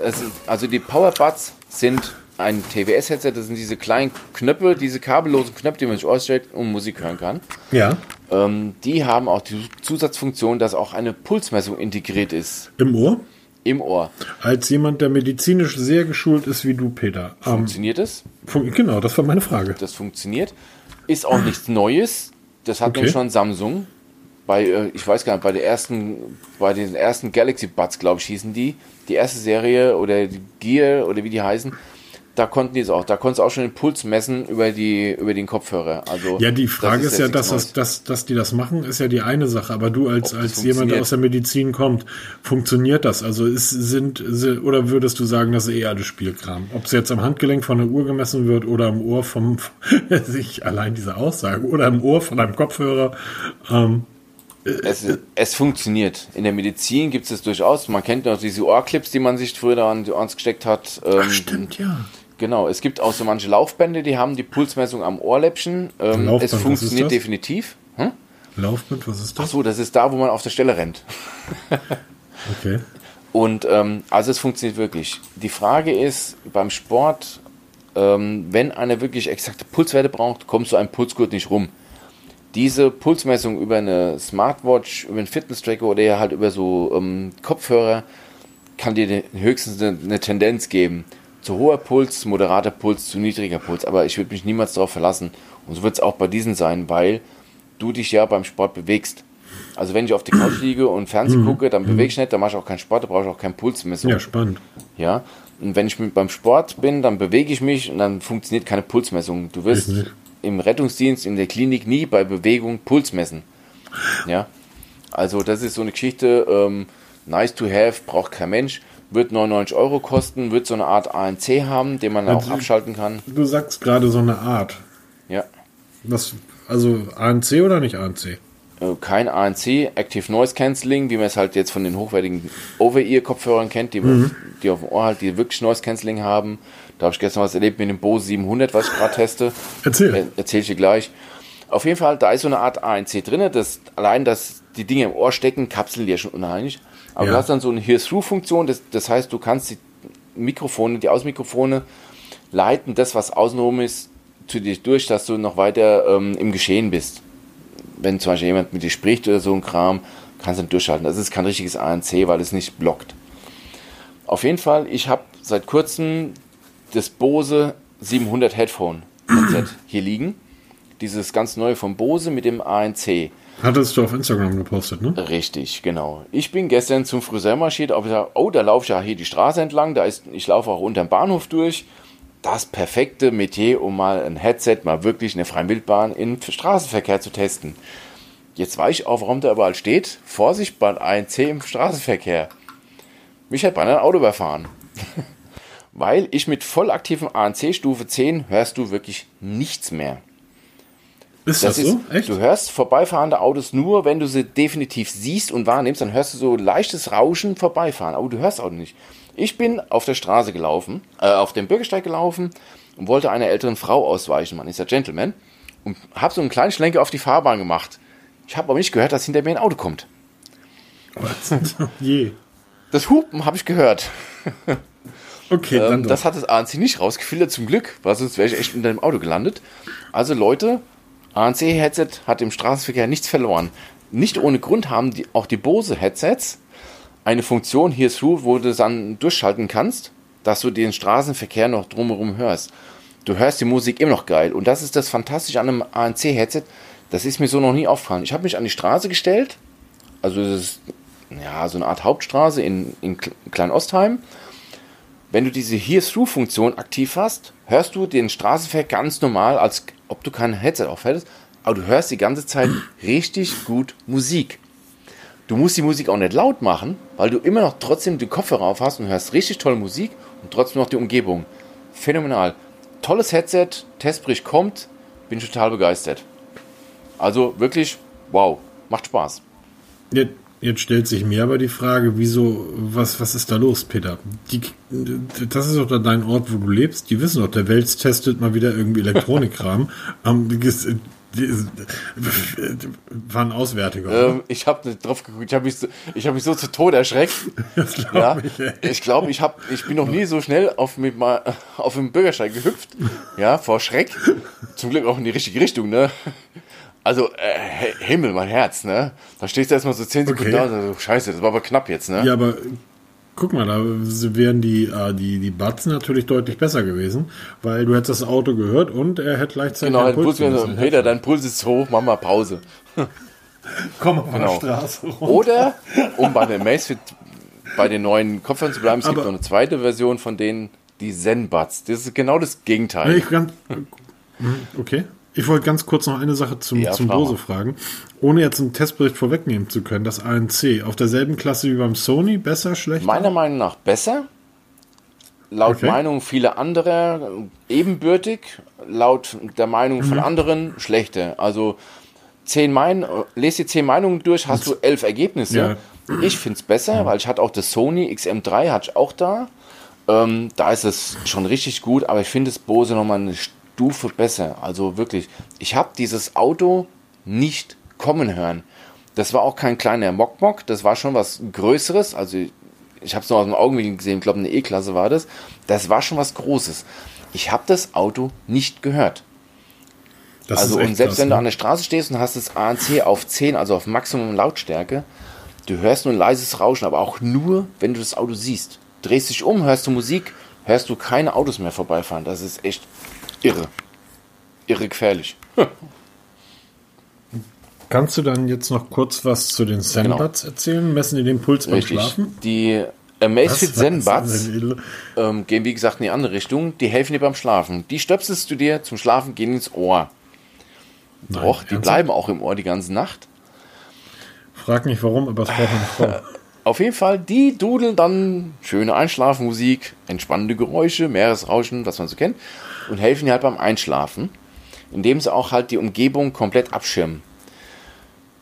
Speaker 2: also die Powerbuds sind ein TWS-Headset, das sind diese kleinen Knöpfe, diese kabellosen Knöpfe, die man sich ausstellt und Musik hören kann.
Speaker 1: Ja.
Speaker 2: Ähm, die haben auch die Zusatzfunktion, dass auch eine Pulsmessung integriert ist.
Speaker 1: Im Ohr?
Speaker 2: Im Ohr.
Speaker 1: Als jemand, der medizinisch sehr geschult ist wie du, Peter.
Speaker 2: Ähm, funktioniert es?
Speaker 1: Fun genau, das war meine Frage.
Speaker 2: Das funktioniert. Ist auch nichts Neues. Das hat okay. nämlich schon Samsung. Bei, äh, ich weiß gar nicht, bei der ersten, bei den ersten Galaxy Buds, glaube ich, hießen die. Die erste Serie oder die Gear oder wie die heißen da konnten die es auch. Da konntest du auch schon den Puls messen über, die, über den Kopfhörer. Also,
Speaker 1: Ja, die Frage
Speaker 2: das
Speaker 1: ist, ja, dass, das, dass, dass die das machen, ist ja die eine Sache. Aber du als, als jemand, der aus der Medizin kommt, funktioniert das? Also ist, sind, si- oder würdest du sagen, das ist eher alles Spielkram? Ob es jetzt am Handgelenk von der Uhr gemessen wird oder am Ohr vom, sich allein diese Aussage, oder im Ohr von einem Kopfhörer. Ähm,
Speaker 2: Es, es funktioniert. In der Medizin gibt es das durchaus. Man kennt noch diese Ohrclips, die man sich früher da an die Ohren gesteckt hat. Ähm,
Speaker 1: ach, stimmt, ja.
Speaker 2: Genau, es gibt auch so manche Laufbände, die haben die Pulsmessung am Ohrläppchen. Ähm,
Speaker 1: Laufband,
Speaker 2: es
Speaker 1: was
Speaker 2: funktioniert
Speaker 1: ist das?
Speaker 2: definitiv. Hm?
Speaker 1: Laufband, was ist das?
Speaker 2: so, das ist da, wo man auf der Stelle rennt.
Speaker 1: Okay.
Speaker 2: Und ähm, also es funktioniert wirklich. Die Frage ist beim Sport, ähm, wenn einer wirklich exakte Pulswerte braucht, kommst du einem Pulsgurt nicht rum. Diese Pulsmessung über eine Smartwatch, über einen Fitness-Tracker oder halt über so ähm, Kopfhörer kann dir höchstens eine, eine Tendenz geben. Zu hoher Puls, moderater Puls, zu niedriger Puls. Aber ich würde mich niemals darauf verlassen. Und so wird es auch bei diesen sein, weil du dich ja beim Sport bewegst. Also wenn ich auf die Couch liege und Fernsehen gucke, dann bewege ich nicht, dann mache ich auch keinen Sport, da brauche ich auch keinen Pulsmessung.
Speaker 1: Ja, spannend.
Speaker 2: Ja. Und wenn ich beim Sport bin, dann bewege ich mich und dann funktioniert keine Pulsmessung. Du wirst im Rettungsdienst, in der Klinik nie bei Bewegung Puls messen. Ja. Also das ist so eine Geschichte, ähm, nice to have, braucht kein Mensch, wird 99 Euro kosten, wird so eine Art ANC haben, den man auch
Speaker 1: Also-
Speaker 2: abschalten kann.
Speaker 1: Du sagst gerade so eine Art.
Speaker 2: Ja.
Speaker 1: Was, also ANC oder nicht ANC?
Speaker 2: Äh, kein ANC, Active Noise Cancelling, wie man es halt jetzt von den hochwertigen Over-Ear-Kopfhörern kennt, die, die auf dem Ohr halt, die wirklich Noise Cancelling haben. Da habe ich gestern was erlebt mit dem Bose 700, was ich gerade teste.
Speaker 1: Erzähl.
Speaker 2: Er, erzähl ich dir gleich. Auf jeden Fall, da ist so eine Art ANC drin. Das, allein, dass die Dinge im Ohr stecken, kapseln die ja schon unheimlich. Aber
Speaker 1: Ja.
Speaker 2: du hast dann so eine Hear-Through-Funktion. Das, das heißt, du kannst die Mikrofone, die Außenmikrofone leiten, das, was außenrum ist, zu dir durch, dass du noch weiter ähm, im Geschehen bist. Wenn zum Beispiel jemand mit dir spricht oder so ein Kram, kannst du dann durchschalten. Das ist kein richtiges ANC, weil es nicht blockt. Auf jeden Fall, ich habe seit kurzem das Bose 700 Headphone hier liegen. Dieses ganz neue von Bose mit dem ANC.
Speaker 1: Hattest du auf Instagram gepostet, ne?
Speaker 2: Richtig, genau. Ich bin gestern zum Friseur marschiert, aber sag, oh, da laufe ich ja hier die Straße entlang, da ist, ich laufe auch unterm Bahnhof durch. Das perfekte Metier, um mal ein Headset mal wirklich in der freien Wildbahn im Straßenverkehr zu testen. Jetzt weiß ich auch, warum da überall steht. Vorsicht beim ANC im Straßenverkehr. Mich hat beinahe ein Auto überfahren. Weil ich mit voll aktivem ANC Stufe 10 hörst du wirklich nichts mehr.
Speaker 1: Ist das,
Speaker 2: Das
Speaker 1: so?
Speaker 2: ist, Du hörst vorbeifahrende Autos nur, wenn du sie definitiv siehst und wahrnimmst, dann hörst du so leichtes Rauschen vorbeifahren. Aber du hörst auch nicht. Ich bin auf der Straße gelaufen, äh, auf dem Bürgersteig gelaufen und wollte einer älteren Frau ausweichen. Man ist ja Gentleman. Und habe so einen kleinen Schlenker auf die Fahrbahn gemacht. Ich habe aber nicht gehört, dass hinter mir ein Auto kommt.
Speaker 1: Je.
Speaker 2: Das Hupen habe ich gehört.
Speaker 1: Okay, dann
Speaker 2: Ähm,
Speaker 1: doch.
Speaker 2: das hat das ANC nicht rausgefiltert, zum Glück, weil sonst wäre ich echt unter dem Auto gelandet. Also Leute, ANC-Headset hat im Straßenverkehr nichts verloren. Nicht ohne Grund haben die, auch die Bose-Headsets eine Funktion hier through, wo du dann durchschalten kannst, dass du den Straßenverkehr noch drumherum hörst. Du hörst die Musik immer noch geil. Und das ist das Fantastische an einem ANC-Headset. Das ist mir so noch nie aufgefallen. Ich habe mich an die Straße gestellt. Also das ist ja, so eine Art Hauptstraße in, in Klein-Ostheim. Wenn du diese Hear-Through-Funktion aktiv hast, hörst du den Straßenverkehr ganz normal, als ob du kein Headset aufhältst, aber du hörst die ganze Zeit richtig gut Musik. Du musst die Musik auch nicht laut machen, weil du immer noch trotzdem die Kopfhörer auf hast und hörst richtig tolle Musik und trotzdem noch die Umgebung. Phänomenal. Tolles Headset, Testbericht kommt, bin total begeistert. Also wirklich, wow, macht Spaß.
Speaker 1: Jetzt, jetzt stellt sich mir aber die Frage, wieso, was, was ist da los, Peter? Die, das ist doch da dein Ort, wo du lebst. Die wissen doch, der Wels testet mal wieder irgendwie Elektronikkram. ähm, die, die, die, war ein Auswärtiger.
Speaker 2: Ähm, ich habe nicht drauf geguckt, ich habe mich, so, ich hab mich so zu Tode erschreckt.
Speaker 1: das glaub
Speaker 2: Ja,
Speaker 1: ich, ey.
Speaker 2: ich glaube, ich, hab, ich bin noch nie so schnell auf, mit mal, auf dem Bürgersteig gehüpft. Ja, vor Schreck. Zum Glück auch in die richtige Richtung, ne? Also, äh, Himmel, mein Herz, ne? Da stehst du erstmal so 10 Sekunden
Speaker 1: Okay.
Speaker 2: da und so, scheiße, das war aber knapp jetzt, ne?
Speaker 1: Ja, aber guck mal, da wären die, äh, die, die Batzen natürlich deutlich besser gewesen, weil du hättest das Auto gehört und er hätte gleichzeitig
Speaker 2: genau, Puls,
Speaker 1: gemessen.
Speaker 2: Peter, dein Puls ist hoch, mach mal Pause.
Speaker 1: Komm auf
Speaker 2: Genau.
Speaker 1: der Straße rum.
Speaker 2: Oder, um bei der Macefit, bei den neuen Kopfhörern zu bleiben, es gibt
Speaker 1: Aber-
Speaker 2: noch eine zweite Version von denen, Die Zen-Buds. Das ist genau das Gegenteil.
Speaker 1: Ich ganz, okay. Ich wollte ganz kurz noch eine Sache zum, ja, zum Bose fragen. Ohne jetzt einen Testbericht vorwegnehmen zu können, das ANC auf derselben Klasse wie beim Sony, besser, schlechter?
Speaker 2: Meiner Meinung nach besser. Laut okay. Meinung vieler anderer ebenbürtig. Laut der Meinung mhm. von anderen schlechter. Also zehn Meinungen, lest die zehn Meinungen durch, hast du elf Ergebnisse. Ja. Ich finde es besser, ja. weil ich hatte auch das Sony XM3, hatte ich auch da. Ähm, da ist es schon richtig gut, aber ich finde das Bose nochmal eine Stufe besser. Also wirklich, ich habe dieses Auto nicht kommen hören. Das war auch kein kleiner Mock-Mock, das war schon was Größeres. Also ich habe es noch aus dem Augenwinkel gesehen, ich glaube eine E-Klasse war das. Das war schon was Großes. Ich habe das Auto nicht gehört. Das also und selbst krass, wenn du ne? an der Straße stehst und hast das ANC auf 10, also auf Maximum Lautstärke, du hörst nur ein leises Rauschen, aber auch nur, wenn du das Auto siehst. Drehst dich um, hörst du Musik, hörst du keine Autos mehr vorbeifahren. Das ist echt irre. Irre gefährlich.
Speaker 1: Kannst du dann jetzt noch kurz was zu den Zenbuds genau. erzählen? Messen die den Puls beim Richtig. Schlafen?
Speaker 2: Die Amazfit Zenbuds ähm, gehen wie gesagt in die andere Richtung. Die helfen dir beim Schlafen. Die stöpselst du dir zum Schlafen, gehen ins Ohr. Nein, Doch, die bleiben auch im Ohr die ganze Nacht.
Speaker 1: Frag nicht warum, aber es braucht eine Frau.
Speaker 2: Auf jeden Fall, die dudeln dann schöne Einschlafmusik, entspannende Geräusche, Meeresrauschen, was man so kennt, und helfen dir halt beim Einschlafen, indem sie auch halt die Umgebung komplett abschirmen.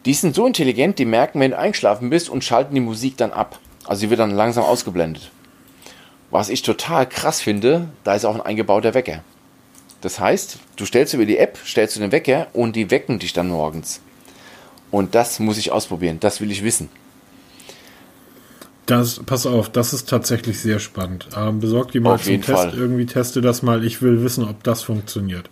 Speaker 2: Die sind so intelligent, die merken, wenn du eingeschlafen bist und schalten die Musik dann ab. Also sie wird dann langsam ausgeblendet. Was ich total krass finde, da ist auch ein eingebauter Wecker. Das heißt, du stellst über die App, stellst du den Wecker und die wecken dich dann morgens. Und das muss ich ausprobieren, das will ich wissen.
Speaker 1: Das, pass auf, das ist tatsächlich sehr spannend. Ähm, besorg die mal auf zum Test, Fall. irgendwie teste das mal. Ich will wissen, ob das funktioniert.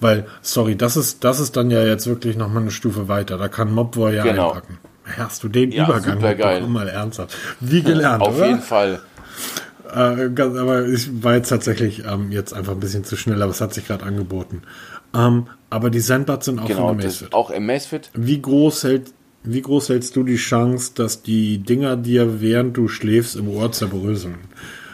Speaker 1: Weil, sorry, das ist, das ist dann ja jetzt wirklich nochmal eine Stufe weiter. Da kann Mobboy ja genau. einpacken. Hast du den ja, Übergang
Speaker 2: doch
Speaker 1: mal ernsthaft? Wie gelernt,
Speaker 2: Auf
Speaker 1: oder?
Speaker 2: jeden Fall.
Speaker 1: Äh, aber ich war jetzt tatsächlich ähm, jetzt einfach ein bisschen zu schnell, aber es hat sich gerade angeboten. Ähm, aber die Sandbuds sind auch
Speaker 2: genau, von Amazfit. Auch Amazfit.
Speaker 1: Wie groß hält wie groß hältst du die Chance, dass die Dinger dir während du schläfst im Ohr zerbröseln?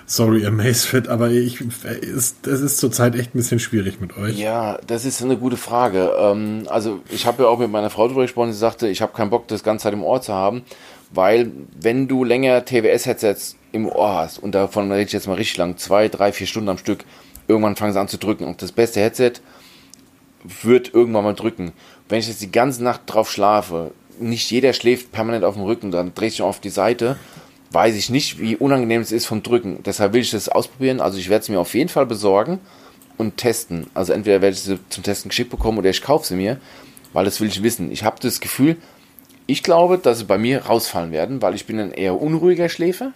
Speaker 1: Sorry, Amazfit, aber ich, es ist zurzeit echt ein bisschen schwierig mit euch.
Speaker 2: Ja, das ist eine gute Frage. Ähm, also ich habe ja auch mit meiner Frau darüber gesprochen, sie sagte, ich habe keinen Bock, das ganze Zeit im Ohr zu haben, weil wenn du länger TWS-Headsets im Ohr hast, und davon rede ich jetzt mal richtig lang, zwei, drei, vier Stunden am Stück, irgendwann fangen sie an zu drücken. Und das beste Headset wird irgendwann mal drücken. Wenn ich jetzt die ganze Nacht drauf schlafe, nicht jeder schläft permanent auf dem Rücken, dann drehe ich auf die Seite, weiß ich nicht, wie unangenehm es ist vom Drücken. Deshalb will ich das ausprobieren. Also ich werde es mir auf jeden Fall besorgen und testen. Also entweder werde ich sie zum Testen geschickt bekommen oder ich kaufe sie mir, weil das will ich wissen. Ich habe das Gefühl, ich glaube, dass sie bei mir rausfallen werden, weil ich bin ein eher unruhiger Schläfer.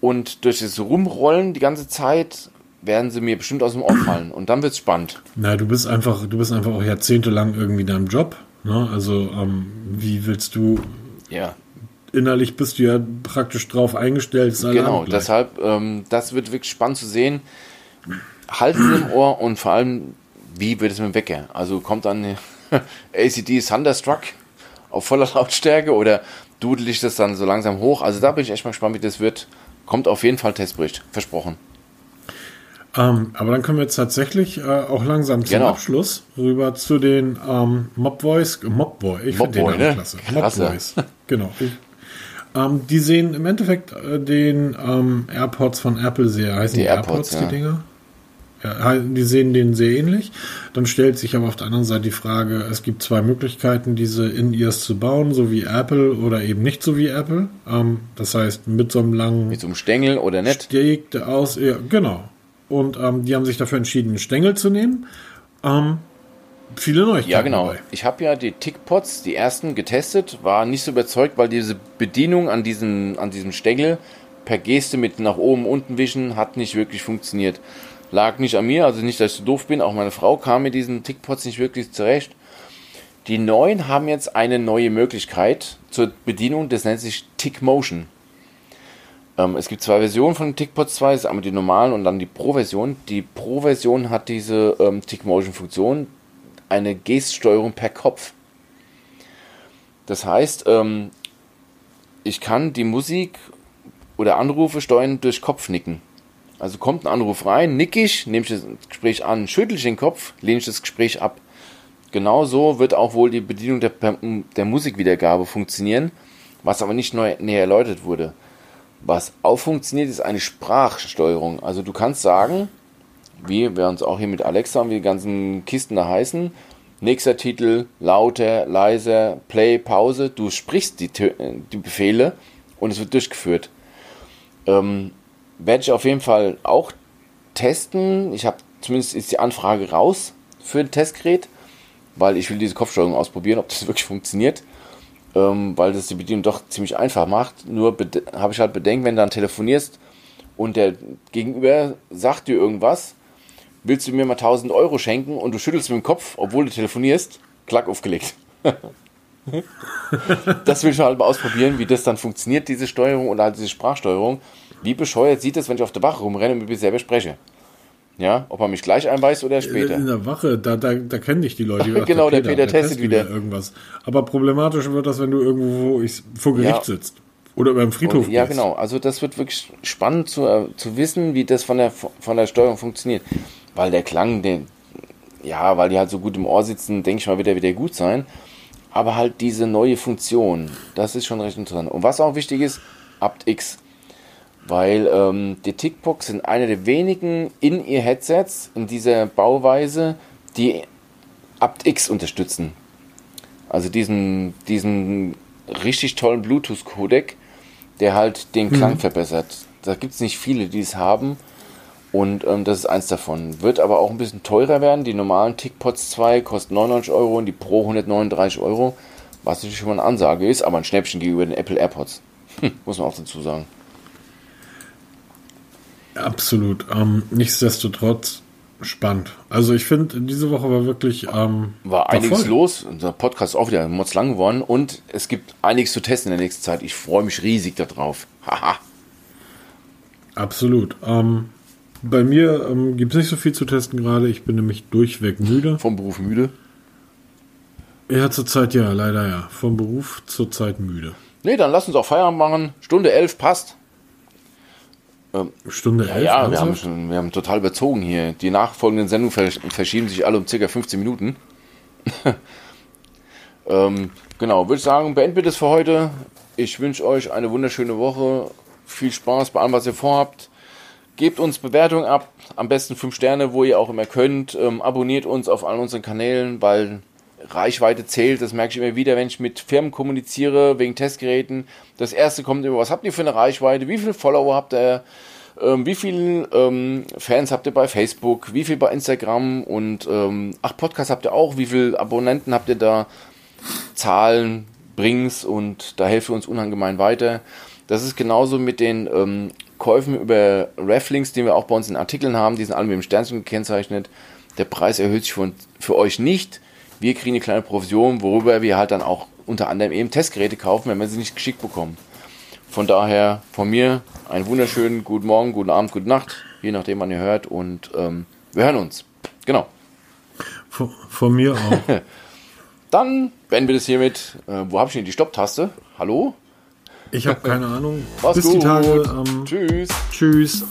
Speaker 2: Und durch das Rumrollen die ganze Zeit werden sie mir bestimmt aus dem Ohr fallen. Und dann wird es spannend.
Speaker 1: Na, du bist einfach, du bist einfach auch jahrzehntelang irgendwie in deinem Job. Ne? Also, ähm, wie willst du.
Speaker 2: Ja.
Speaker 1: Innerlich bist du ja praktisch drauf eingestellt.
Speaker 2: Genau, deshalb, ähm, das wird wirklich spannend zu sehen. Halten sie im Ohr und vor allem, wie wird es mit dem Wecker? Also kommt dann ACD Thunderstruck auf voller Lautstärke oder dudel ich das dann so langsam hoch? Also da bin ich echt mal gespannt, wie das wird. Kommt auf jeden Fall Testbericht, versprochen.
Speaker 1: Ähm, aber dann kommen wir jetzt tatsächlich äh, auch langsam zum genau. Abschluss rüber zu den ähm, Mob Voice, Mob Boy, ich finde den ne? klasse. Mob Voice, genau. Ich, ähm, die sehen im Endeffekt äh, den ähm, AirPods von Apple sehr, heißen die, die AirPods, AirPods ja. die Dinger? Ja, die sehen denen sehr ähnlich. Dann stellt sich aber auf der anderen Seite die Frage, es gibt zwei Möglichkeiten, diese In-Ears zu bauen, so wie Apple oder eben nicht so wie Apple. Ähm, das heißt, mit so einem langen...
Speaker 2: Mit so einem Stängel oder nicht?
Speaker 1: Steg aus, ja, genau. Und ähm, die haben sich dafür entschieden, einen Stängel zu nehmen. Ähm, viele Neuigkeiten.
Speaker 2: Ja, genau. Dabei. Ich habe ja die Tickpots, die ersten, getestet, war nicht so überzeugt, weil diese Bedienung an diesem, an diesem Stängel per Geste mit nach oben, unten wischen hat nicht wirklich funktioniert. Lag nicht an mir, also nicht, dass ich so doof bin. Auch meine Frau kam mit diesen Tickpots nicht wirklich zurecht. Die neuen haben jetzt eine neue Möglichkeit zur Bedienung, das nennt sich Tick Motion. Ähm, es gibt zwei Versionen von TickPods 2, das ist einmal die normalen und dann die Pro-Version. Die Pro-Version hat diese ähm, Tick Motion Funktion, eine Geststeuerung per Kopf. Das heißt, ähm, ich kann die Musik oder Anrufe steuern durch Kopfnicken. Also kommt ein Anruf rein, nick ich, nehme ich das Gespräch an, schüttel ich den Kopf, lehne ich das Gespräch ab. Genauso wird auch wohl die Bedienung der, der Musikwiedergabe funktionieren, was aber nicht neu, näher erläutert wurde. Was auch funktioniert, ist eine Sprachsteuerung. Also du kannst sagen, wir uns auch hier mit Alexa und wie die ganzen Kisten da heißen, nächster Titel, lauter, leiser, Play, Pause, du sprichst die, die Befehle und es wird durchgeführt. Ähm, werde ich auf jeden Fall auch testen. Ich habe zumindest ist die Anfrage raus für ein Testgerät, weil ich will diese Kopfsteuerung ausprobieren, ob das wirklich funktioniert, ähm, weil das die Bedienung doch ziemlich einfach macht. Nur habe ich halt Bedenken, wenn du dann telefonierst und der Gegenüber sagt dir irgendwas, willst du mir mal 1000 Euro schenken und du schüttelst mit dem Kopf, obwohl du telefonierst, klack aufgelegt. das will ich halt mal ausprobieren, wie das dann funktioniert, diese Steuerung oder halt diese Sprachsteuerung. Wie bescheuert sieht es, wenn ich auf der Wache rumrenne und mit mir selber spreche? Ja, ob er mich gleich einweist oder später.
Speaker 1: In der Wache, da, da, da kennen dich die Leute.
Speaker 2: genau, der Peter, der Peter testet wieder.
Speaker 1: irgendwas. Aber problematisch wird das, wenn du irgendwo vor Gericht ja. sitzt. Oder beim Friedhof.
Speaker 2: Und, ja, genau. Also das wird wirklich spannend zu, äh, zu wissen, wie das von der, von der Steuerung funktioniert. Weil der Klang, den, ja, weil die halt so gut im Ohr sitzen, denke ich mal, wird er wieder gut sein. Aber halt diese neue Funktion, das ist schon recht interessant. Und was auch wichtig ist, aptX weil ähm, die TikToks sind eine der wenigen in ihr Headsets in dieser Bauweise, die aptX unterstützen. Also diesen, diesen richtig tollen Bluetooth-Codec, der halt den Klang mhm. verbessert. Da gibt es nicht viele, die es haben. Und ähm, das ist eins davon. Wird aber auch ein bisschen teurer werden. Die normalen TickPods 2 kosten 99 Euro und die Pro 139 Euro. Was natürlich schon mal eine Ansage ist, aber ein Schnäppchen gegenüber den Apple AirPods. Hm, muss man auch dazu sagen.
Speaker 1: Absolut. Ähm, nichtsdestotrotz spannend. Also ich finde, diese Woche war wirklich ähm,
Speaker 2: war, einiges voll. los. Unser Podcast ist auch wieder mods lang geworden und es gibt einiges zu testen in der nächsten Zeit. Ich freue mich riesig darauf. Haha.
Speaker 1: Absolut. Ähm, bei mir ähm, gibt es nicht so viel zu testen gerade. Ich bin nämlich durchweg müde.
Speaker 2: Vom Beruf müde?
Speaker 1: Ja, zurzeit ja, leider ja. Vom Beruf zurzeit müde.
Speaker 2: Nee, dann lass uns auch Feierabend machen. Stunde elf passt.
Speaker 1: Ähm, Stunde
Speaker 2: ja, elf? Ja, wir haben, schon, wir haben total überzogen hier. Die nachfolgenden Sendungen verschieben sich alle um ca. 15 Minuten. ähm, genau, würde ich sagen, beenden wir das für heute. Ich wünsche euch eine wunderschöne Woche. Viel Spaß bei allem, was ihr vorhabt. Gebt uns Bewertungen ab. Am besten 5 Sterne, wo ihr auch immer könnt. Ähm, abonniert uns auf allen unseren Kanälen, weil Reichweite zählt. Das merke ich immer wieder, wenn ich mit Firmen kommuniziere wegen Testgeräten. Das erste kommt über, was habt ihr für eine Reichweite? Wie viele Follower habt ihr? Ähm, wie viele ähm, Fans habt ihr bei Facebook? Wie viel bei Instagram? Und ähm, ach, Podcast habt ihr auch? Wie viele Abonnenten habt ihr da? Zahlen, bring's und da helfe uns unangemein weiter. Das ist genauso mit den ähm, Käufen über Reflinks, die wir auch bei uns in Artikeln haben. Die sind alle mit dem Sternchen gekennzeichnet. Der Preis erhöht sich für, für euch nicht wir kriegen eine kleine Provision, worüber wir halt dann auch unter anderem eben Testgeräte kaufen, wenn wir sie nicht geschickt bekommen. Von daher von mir einen wunderschönen guten Morgen, guten Abend, gute Nacht, je nachdem, wann ihr hört. Und ähm, wir hören uns. Genau.
Speaker 1: Von, von mir auch.
Speaker 2: dann beenden wir das hiermit. Äh, wo habe ich denn die Stopptaste? Hallo?
Speaker 1: Ich habe keine Ahnung.
Speaker 2: Mach's Bis gut. die Tage. Ähm, tschüss.
Speaker 1: Tschüss.